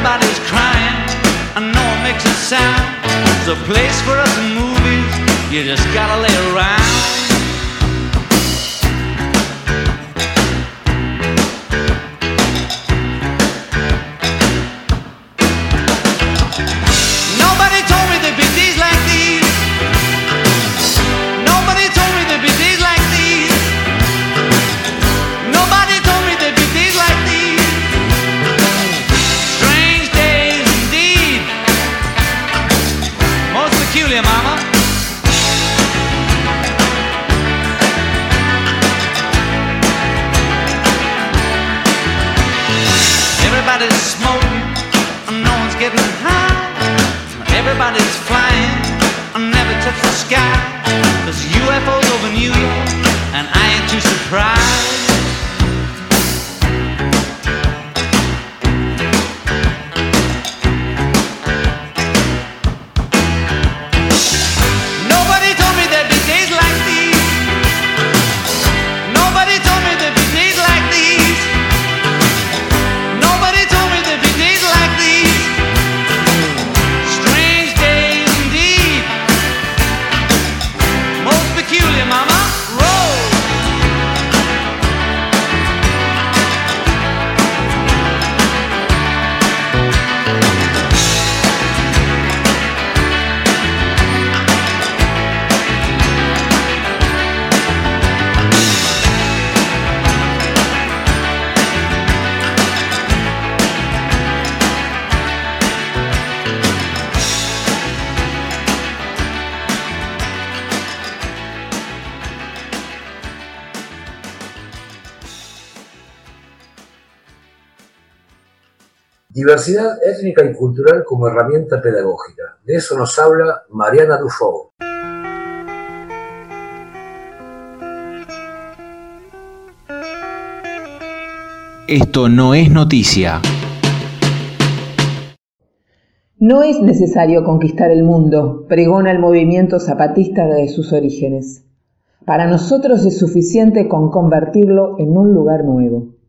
Everybody's crying, and no one makes a sound. There's a place for us in movies, you just gotta lay around. Diversidad étnica y cultural como herramienta pedagógica. De eso nos habla Mariana Dufo. Esto no es noticia. No es necesario conquistar el mundo, pregona el movimiento zapatista de sus orígenes. Para nosotros es suficiente con convertirlo en un lugar nuevo.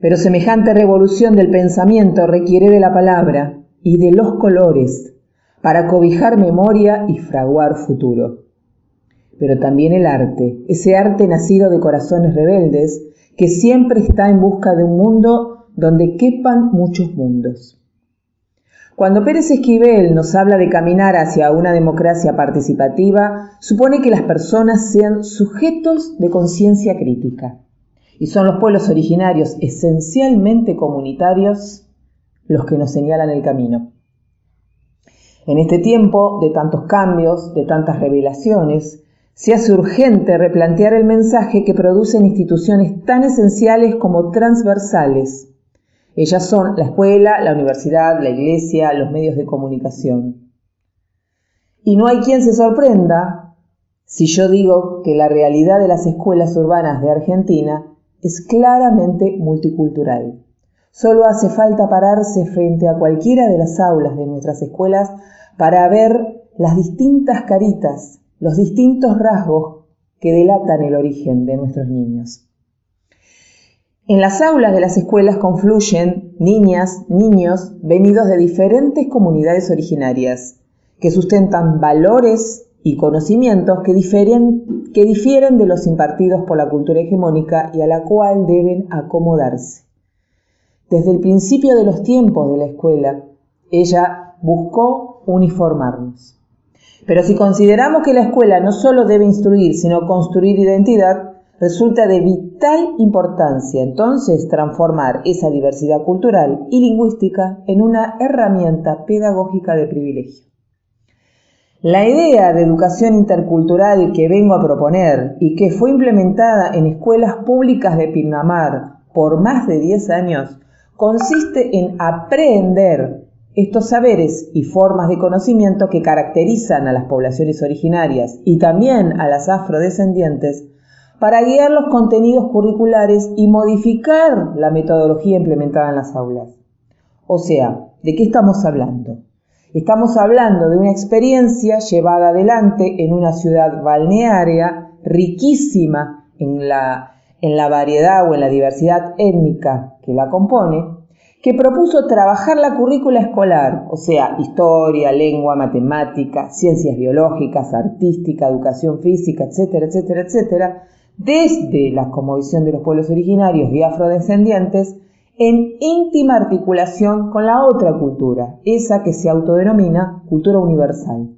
Pero semejante revolución del pensamiento requiere de la palabra y de los colores para cobijar memoria y fraguar futuro. Pero también el arte, ese arte nacido de corazones rebeldes, que siempre está en busca de un mundo donde quepan muchos mundos. Cuando Pérez Esquivel nos habla de caminar hacia una democracia participativa, supone que las personas sean sujetos de conciencia crítica. Y son los pueblos originarios, esencialmente comunitarios, los que nos señalan el camino. En este tiempo de tantos cambios, de tantas revelaciones, se hace urgente replantear el mensaje que producen instituciones tan esenciales como transversales. Ellas son la escuela, la universidad, la iglesia, los medios de comunicación. Y no hay quien se sorprenda si yo digo que la realidad de las escuelas urbanas de Argentina es claramente multicultural. Solo hace falta pararse frente a cualquiera de las aulas de nuestras escuelas para ver las distintas caritas los distintos rasgos que delatan el origen de nuestros niños. En las aulas de las escuelas confluyen niñas, niños venidos de diferentes comunidades originarias, que sustentan valores y conocimientos que difieren, que difieren de los impartidos por la cultura hegemónica y a la cual deben acomodarse. Desde el principio de los tiempos de la escuela, ella buscó uniformarnos. Pero si consideramos que la escuela no solo debe instruir, sino construir identidad, resulta de vital importancia entonces transformar esa diversidad cultural y lingüística en una herramienta pedagógica de privilegio. La idea de educación intercultural que vengo a proponer y que fue implementada en escuelas públicas de Pinamar por más de 10 años consiste en aprender estos saberes y formas de conocimiento que caracterizan a las poblaciones originarias y también a las afrodescendientes para guiar los contenidos curriculares y modificar la metodología implementada en las aulas. O sea, ¿de qué estamos hablando? Estamos hablando de una experiencia llevada adelante en una ciudad balnearia riquísima en la, en la variedad o en la diversidad étnica que la compone, que propuso trabajar la currícula escolar, o sea, historia, lengua, matemática, ciencias biológicas, artística, educación física, etcétera, etcétera, etcétera, desde la cosmovisión de los pueblos originarios y afrodescendientes, en íntima articulación con la otra cultura, esa que se autodenomina cultura universal.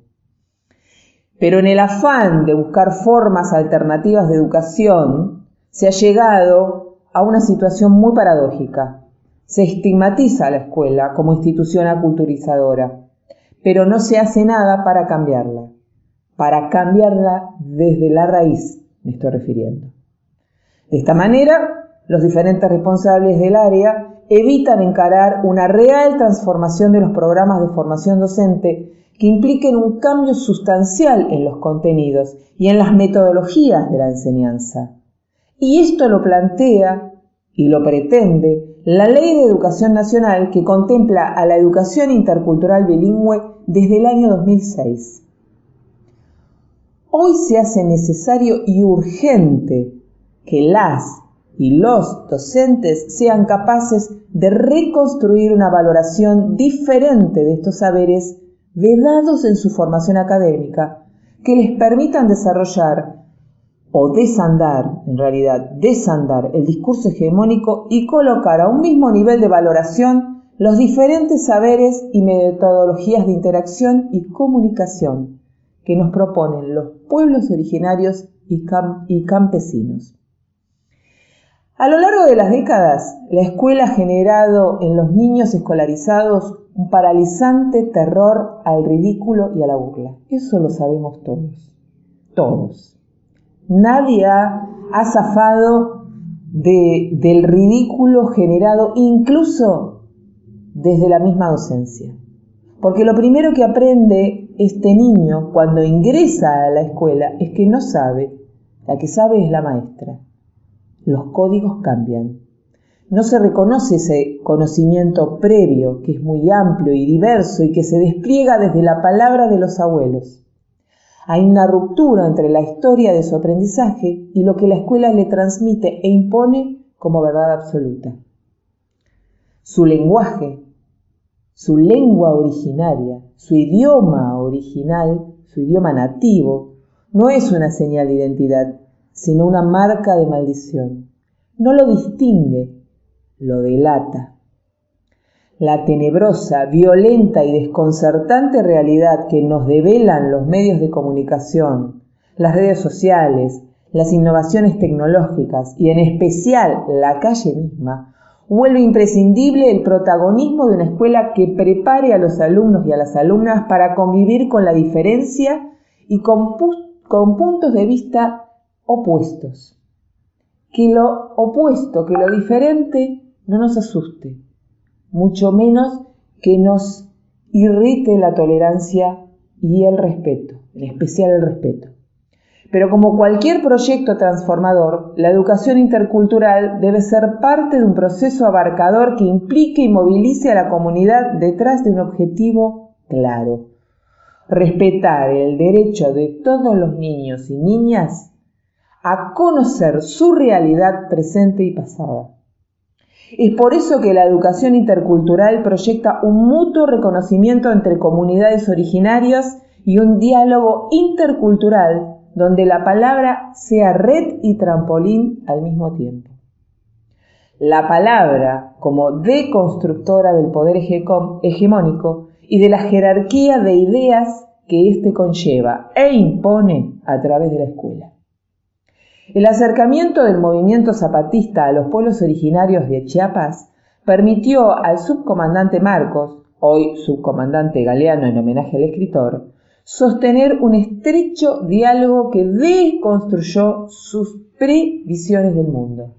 Pero en el afán de buscar formas alternativas de educación, se ha llegado a una situación muy paradójica, se estigmatiza a la escuela como institución aculturizadora, pero no se hace nada para cambiarla, para cambiarla desde la raíz, me estoy refiriendo. De esta manera, los diferentes responsables del área evitan encarar una real transformación de los programas de formación docente que impliquen un cambio sustancial en los contenidos y en las metodologías de la enseñanza. Y esto lo plantea y lo pretende la Ley de Educación Nacional que contempla a la educación intercultural bilingüe desde el año 2006. Hoy se hace necesario y urgente que las y los docentes sean capaces de reconstruir una valoración diferente de estos saberes vedados en su formación académica que les permitan desarrollar o desandar, en realidad, desandar el discurso hegemónico y colocar a un mismo nivel de valoración los diferentes saberes y metodologías de interacción y comunicación que nos proponen los pueblos originarios y, y campesinos. A lo largo de las décadas, la escuela ha generado en los niños escolarizados un paralizante terror al ridículo y a la burla. Eso lo sabemos todos, todos. Nadie ha, zafado del ridículo generado incluso desde la misma docencia. Porque lo primero que aprende este niño cuando ingresa a la escuela es que no sabe, la que sabe es la maestra. Los códigos cambian. No se reconoce ese conocimiento previo, que es muy amplio y diverso y que se despliega desde la palabra de los abuelos. Hay una ruptura entre la historia de su aprendizaje y lo que la escuela le transmite e impone como verdad absoluta. Su lenguaje, su lengua originaria, su idioma original, su idioma nativo, no es una señal de identidad, sino una marca de maldición. No lo distingue, lo delata. La tenebrosa, violenta y desconcertante realidad que nos develan los medios de comunicación, las redes sociales, las innovaciones tecnológicas y en especial la calle misma, vuelve imprescindible el protagonismo de una escuela que prepare a los alumnos y a las alumnas para convivir con la diferencia y con, con puntos de vista opuestos. Que lo opuesto, que lo diferente no nos asuste, mucho menos que nos irrite la tolerancia y el respeto, en especial el respeto. Pero como cualquier proyecto transformador, la educación intercultural debe ser parte de un proceso abarcador que implique y movilice a la comunidad detrás de un objetivo claro. Respetar el derecho de todos los niños y niñas a conocer su realidad presente y pasada. Es por eso que la educación intercultural proyecta un mutuo reconocimiento entre comunidades originarias y un diálogo intercultural donde la palabra sea red y trampolín al mismo tiempo. La palabra como deconstructora del poder hegemónico y de la jerarquía de ideas que éste conlleva e impone a través de la escuela. El acercamiento del movimiento zapatista a los pueblos originarios de Chiapas permitió al subcomandante Marcos, hoy subcomandante Galeano en homenaje al escritor, sostener un estrecho diálogo que deconstruyó sus previsiones del mundo.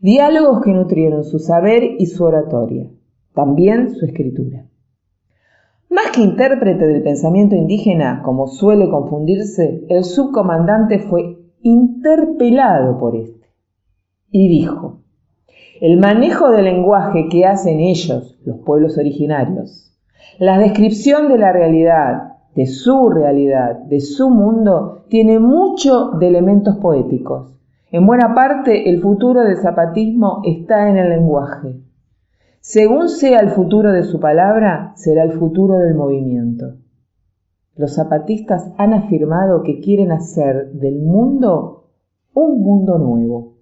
Diálogos que nutrieron su saber y su oratoria, también su escritura. Más que intérprete del pensamiento indígena, como suele confundirse, el subcomandante fue interpelado por éste y dijo, el manejo del lenguaje que hacen ellos, los pueblos originarios, la descripción de la realidad, de su realidad, de su mundo, tiene mucho de elementos poéticos. En buena parte el futuro del zapatismo está en el lenguaje. Según sea el futuro de su palabra, será el futuro del movimiento. Los zapatistas han afirmado que quieren hacer del mundo un mundo nuevo.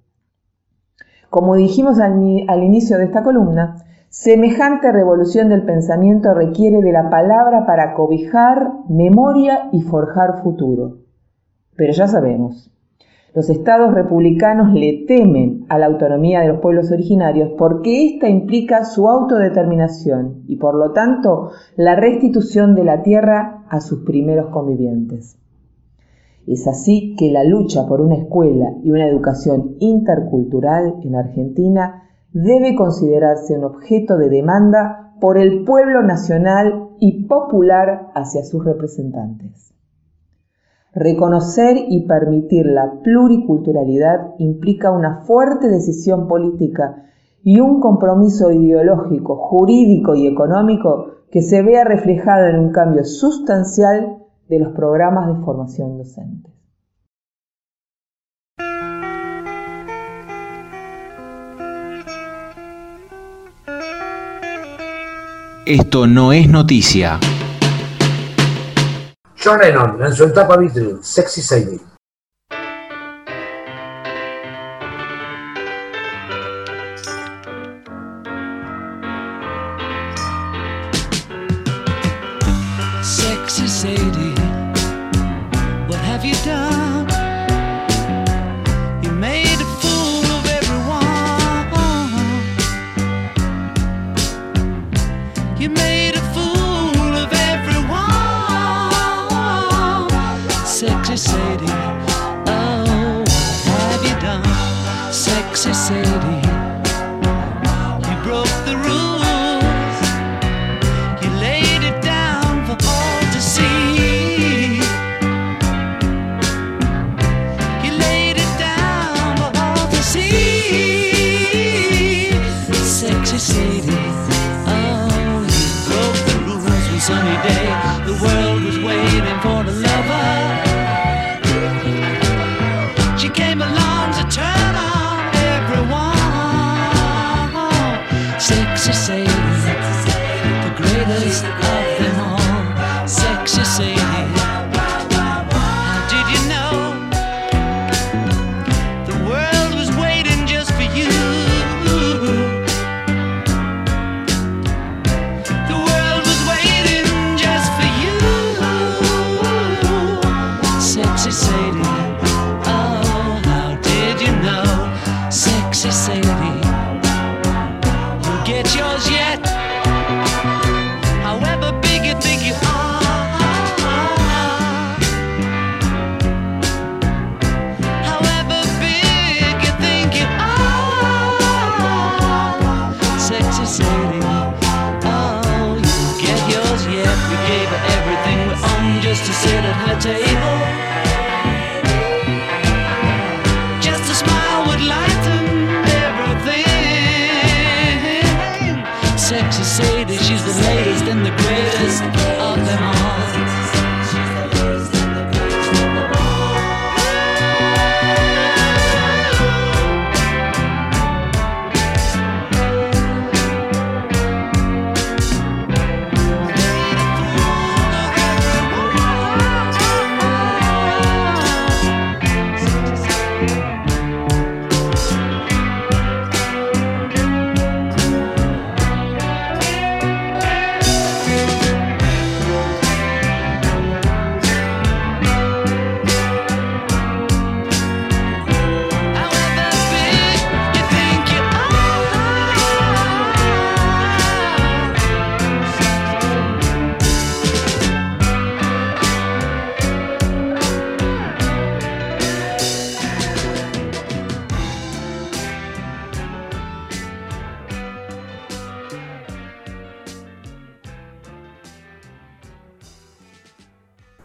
Como dijimos al, inicio de esta columna, semejante revolución del pensamiento requiere de la palabra para cobijar memoria y forjar futuro. Pero ya sabemos, los estados republicanos le temen a la autonomía de los pueblos originarios porque ésta implica su autodeterminación y por lo tanto la restitución de la tierra a sus primeros convivientes. Es así que la lucha por una escuela y una educación intercultural en Argentina debe considerarse un objeto de demanda por el pueblo nacional y popular hacia sus representantes. Reconocer y permitir la pluriculturalidad implica una fuerte decisión política y un compromiso ideológico, jurídico y económico que se vea reflejado en un cambio sustancial de los programas de formación docente. Esto no es noticia. John Lennon en su etapa Beatles, Sexy Sadie.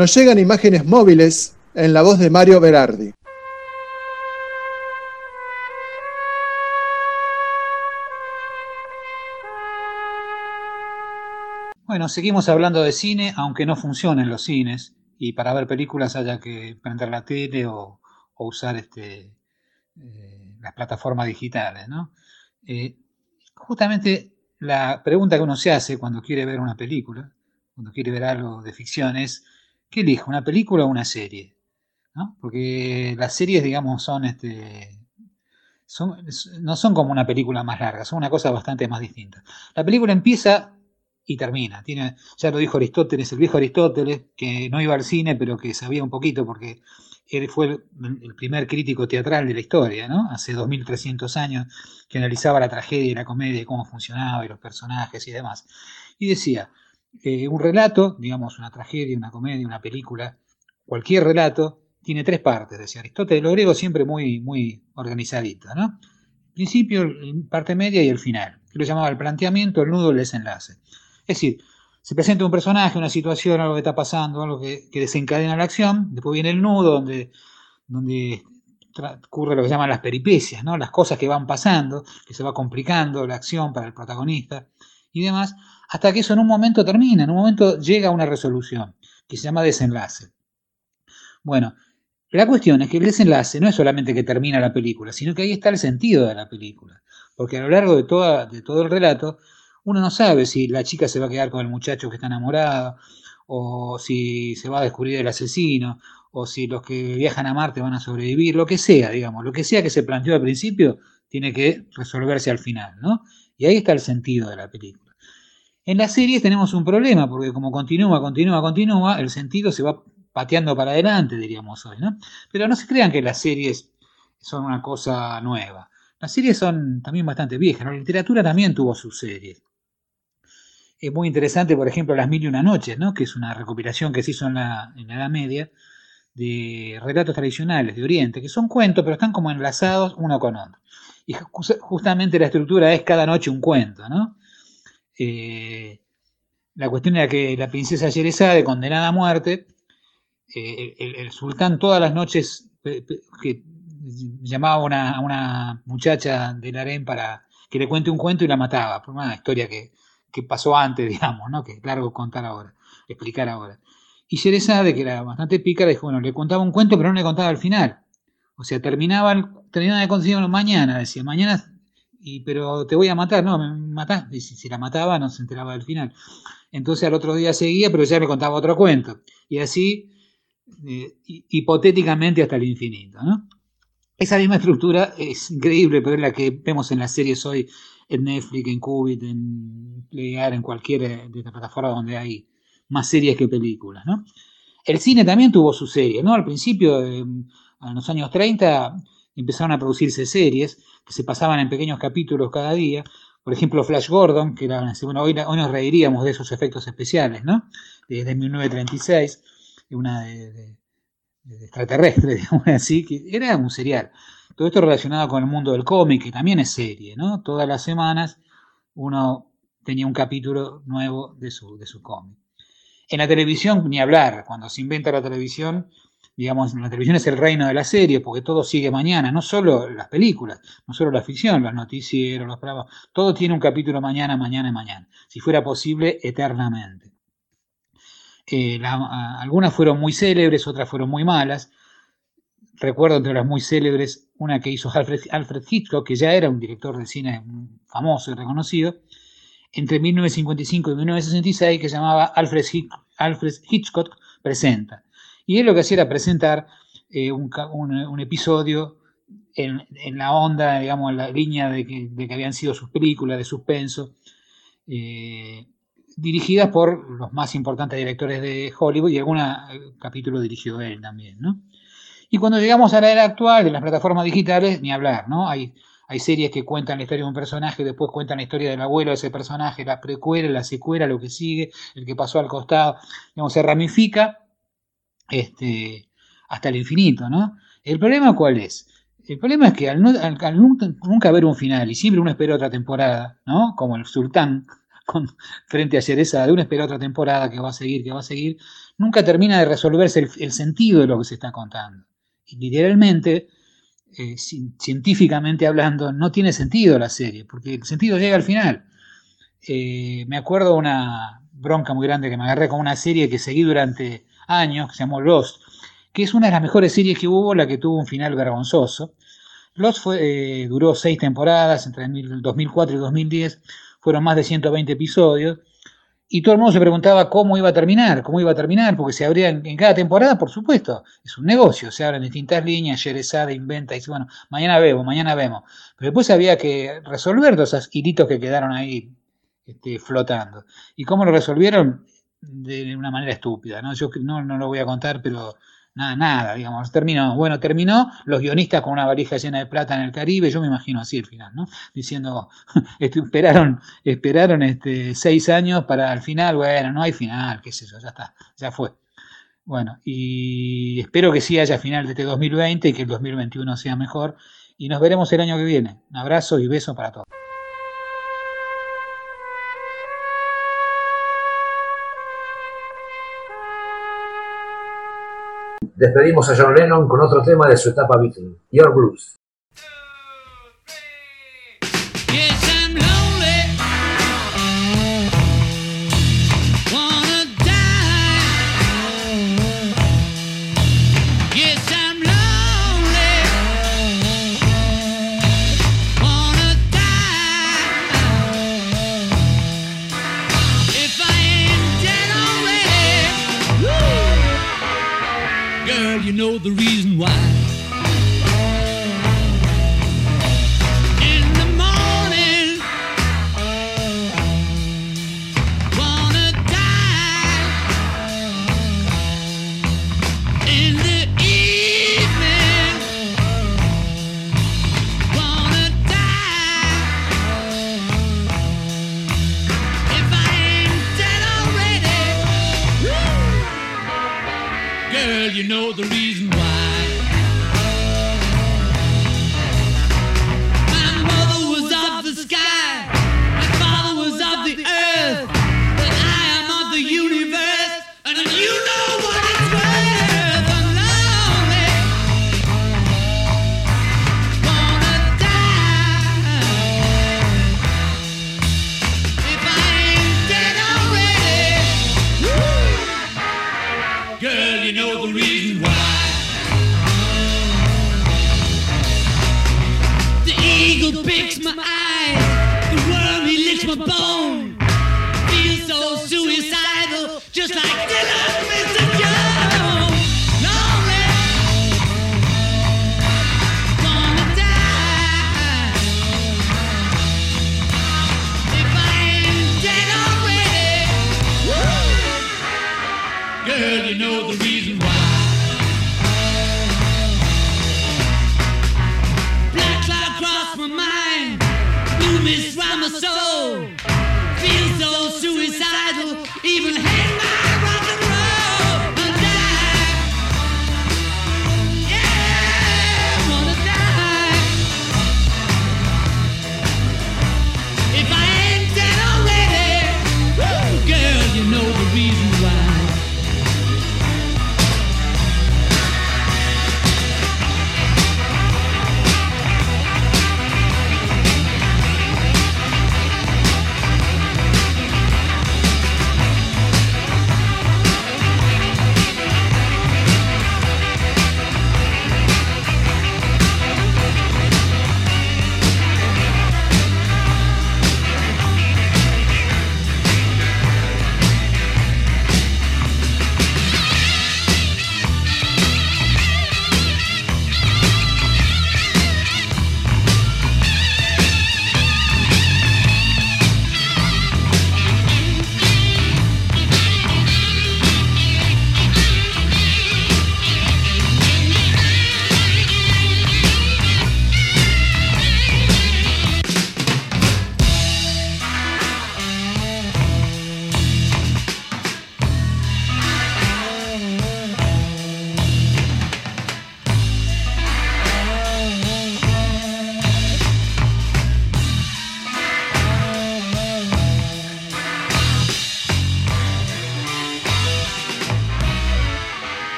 Nos llegan imágenes móviles en la voz de Mario Berardi. Bueno, seguimos hablando de cine, aunque no funcionen los cines y para ver películas haya que prender la tele o, usar este, eh, las plataformas digitales, ¿no? Eh, justamente la pregunta que uno se hace cuando quiere ver una película, cuando quiere ver algo de ficción es, ¿qué elijo, una película o una serie? ¿No? Porque las series, digamos, son, este, son, no son como una película más larga, son una cosa bastante más distinta. La película empieza y termina. Ya lo dijo Aristóteles, el viejo Aristóteles, que no iba al cine, pero que sabía un poquito porque él fue el, primer crítico teatral de la historia, ¿no? Hace 2300 años, que analizaba la tragedia y la comedia, cómo funcionaba, y los personajes y demás. Y decía, eh, un relato, digamos, una tragedia, una comedia, una película, cualquier relato, tiene tres partes, decía Aristóteles, lo griego siempre muy, muy organizadito, ¿no? Principio, parte media y el final, que lo llamaba el planteamiento, el nudo, el desenlace. Es decir, se presenta un personaje, una situación, algo que está pasando, algo que, que desencadena la acción, después viene el nudo, donde, donde ocurre lo que llaman las peripecias, ¿no? las cosas que van pasando, que se va complicando la acción para el protagonista y demás, hasta que eso en un momento termina, en un momento llega a una resolución, que se llama desenlace. Bueno, la cuestión es que el desenlace no es solamente que termina la película, sino que ahí está el sentido de la película, porque a lo largo de, todo el relato, uno no sabe si la chica se va a quedar con el muchacho que está enamorado, o si se va a descubrir el asesino, o si los que viajan a Marte van a sobrevivir, lo que sea, digamos, lo que sea que se planteó al principio, tiene que resolverse al final, ¿no? Y ahí está el sentido de la película. En las series tenemos un problema, porque como continúa, continúa, continúa, el sentido se va pateando para adelante, diríamos hoy, ¿no? Pero no se crean que las series son una cosa nueva. Las series son también bastante viejas, la literatura también tuvo sus series. Es muy interesante, por ejemplo, Las Mil y Una Noches, ¿no? que es una recopilación que se hizo en la, en la Edad Media de relatos tradicionales de Oriente, que son cuentos, pero están como enlazados uno con otro. Y justamente la estructura es cada noche un cuento, ¿no? Eh, la cuestión era que la princesa Yerezade, condenada a muerte, eh, el, sultán todas las noches que llamaba a una, una muchacha del harén para que le cuente un cuento y la mataba, por una historia que, que pasó antes, digamos, ¿no? que es largo contar ahora. explicar ahora. Y Sherezade, que era bastante pícara, dijo, bueno, le contaba un cuento, pero no le contaba al final. O sea, terminaba, terminaba de conseguirlo mañana, decía, mañana, y, pero te voy a matar, no, me matás. Y si, si la mataba, no se enteraba del final. Entonces al otro día seguía, pero ya me contaba otro cuento. Y así, eh, hipotéticamente hasta el infinito, ¿no? Esa misma estructura es increíble, pero es la que vemos en las series hoy en Netflix, en Qubit, en Playar, en cualquier de las plataformas donde hay más series que películas, ¿no? El cine también tuvo su serie, ¿no? Al principio, en los años 30, empezaron a producirse series se pasaban en pequeños capítulos cada día. Por ejemplo, Flash Gordon, que era, bueno, hoy, nos reiríamos de esos efectos especiales, ¿no? Desde 1936, una de, de, de extraterrestre, digamos así, que era un serial. Todo esto relacionado con el mundo del cómic, que también es serie, ¿no? Todas las semanas uno tenía un capítulo nuevo de su, de su cómic. En la televisión, ni hablar, cuando se inventa la televisión, digamos, la televisión es el reino de la serie, porque todo sigue mañana, no solo las películas, no solo la ficción, los noticieros, los programas, todo tiene un capítulo mañana, mañana y mañana, si fuera posible, eternamente. Eh, algunas fueron muy célebres, otras fueron muy malas, Recuerdo entre las muy célebres una que hizo Alfred, Hitchcock, que ya era un director de cine famoso y reconocido, entre 1955 y 1966, que se llamaba Alfred Hitchcock Presenta. Y él lo que hacía era presentar eh, un, un, episodio en, en, la onda, digamos, en la línea de que, de que habían sido sus películas de suspenso, eh, dirigidas por los más importantes directores de Hollywood y algún capítulo dirigió él también, ¿no? Y cuando llegamos a la era actual de las plataformas digitales, ni hablar, ¿no? Hay, hay series que cuentan la historia de un personaje, después cuentan la historia del abuelo de ese personaje, la precuela, la secuela, lo que sigue, el que pasó al costado, digamos, se ramifica este, hasta el infinito, ¿no? ¿El problema cuál es? El problema es que al, no, al, nunca, haber un final y siempre uno espera otra temporada, ¿no? Como el sultán frente a Cereza de uno espera otra temporada que va a seguir, que va a seguir, nunca termina de resolverse el, el sentido de lo que se está contando literalmente, eh, científicamente hablando, no tiene sentido la serie, porque el sentido llega al final. Eh, me acuerdo una bronca muy grande que me agarré con una serie que seguí durante años, que se llamó Lost, que es una de las mejores series que hubo, la que tuvo un final vergonzoso. Lost fue, eh, duró seis temporadas, entre 2004 y 2010, fueron más de 120 episodios, y todo el mundo se preguntaba cómo iba a terminar, cómo iba a terminar, porque se abría en, en cada temporada, por supuesto, es un negocio, se abren distintas líneas, Yerezada inventa y dice, bueno, mañana vemos, mañana vemos. Pero después había que resolver todos esos hilitos que quedaron ahí este, flotando. ¿Y cómo lo resolvieron? De una manera estúpida, ¿no? Yo no, no lo voy a contar, pero nada, nada, digamos, terminó. Bueno, terminó los guionistas con una valija llena de plata en el Caribe, yo me imagino así el final, ¿no? Diciendo, esperaron, esperaron este, seis años para el final, bueno, no hay final, qué es eso, ya está, ya fue. Bueno, y espero que sí haya final de este 2020 y que el 2021 sea mejor. Y nos veremos el año que viene. Un abrazo y beso para todos. Despedimos a John Lennon con otro tema de su etapa Beatle, Your Blues. The reason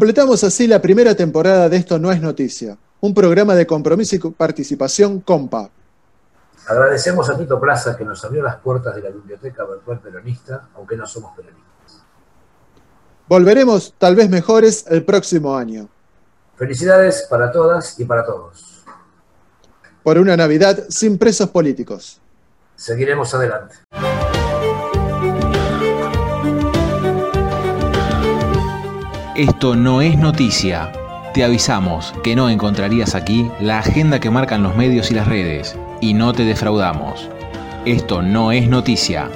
Completamos así la primera temporada de Esto No es Noticia, un programa de compromiso y participación compa. Agradecemos a Tito Plaza que nos abrió las puertas de la Biblioteca Virtual Peronista, aunque no somos peronistas. Volveremos, tal vez mejores, el próximo año. Felicidades para todas y para todos. Por una Navidad sin presos políticos. Seguiremos adelante. Esto no es noticia. Te avisamos que no encontrarías aquí la agenda que marcan los medios y las redes, y no te defraudamos. Esto no es noticia.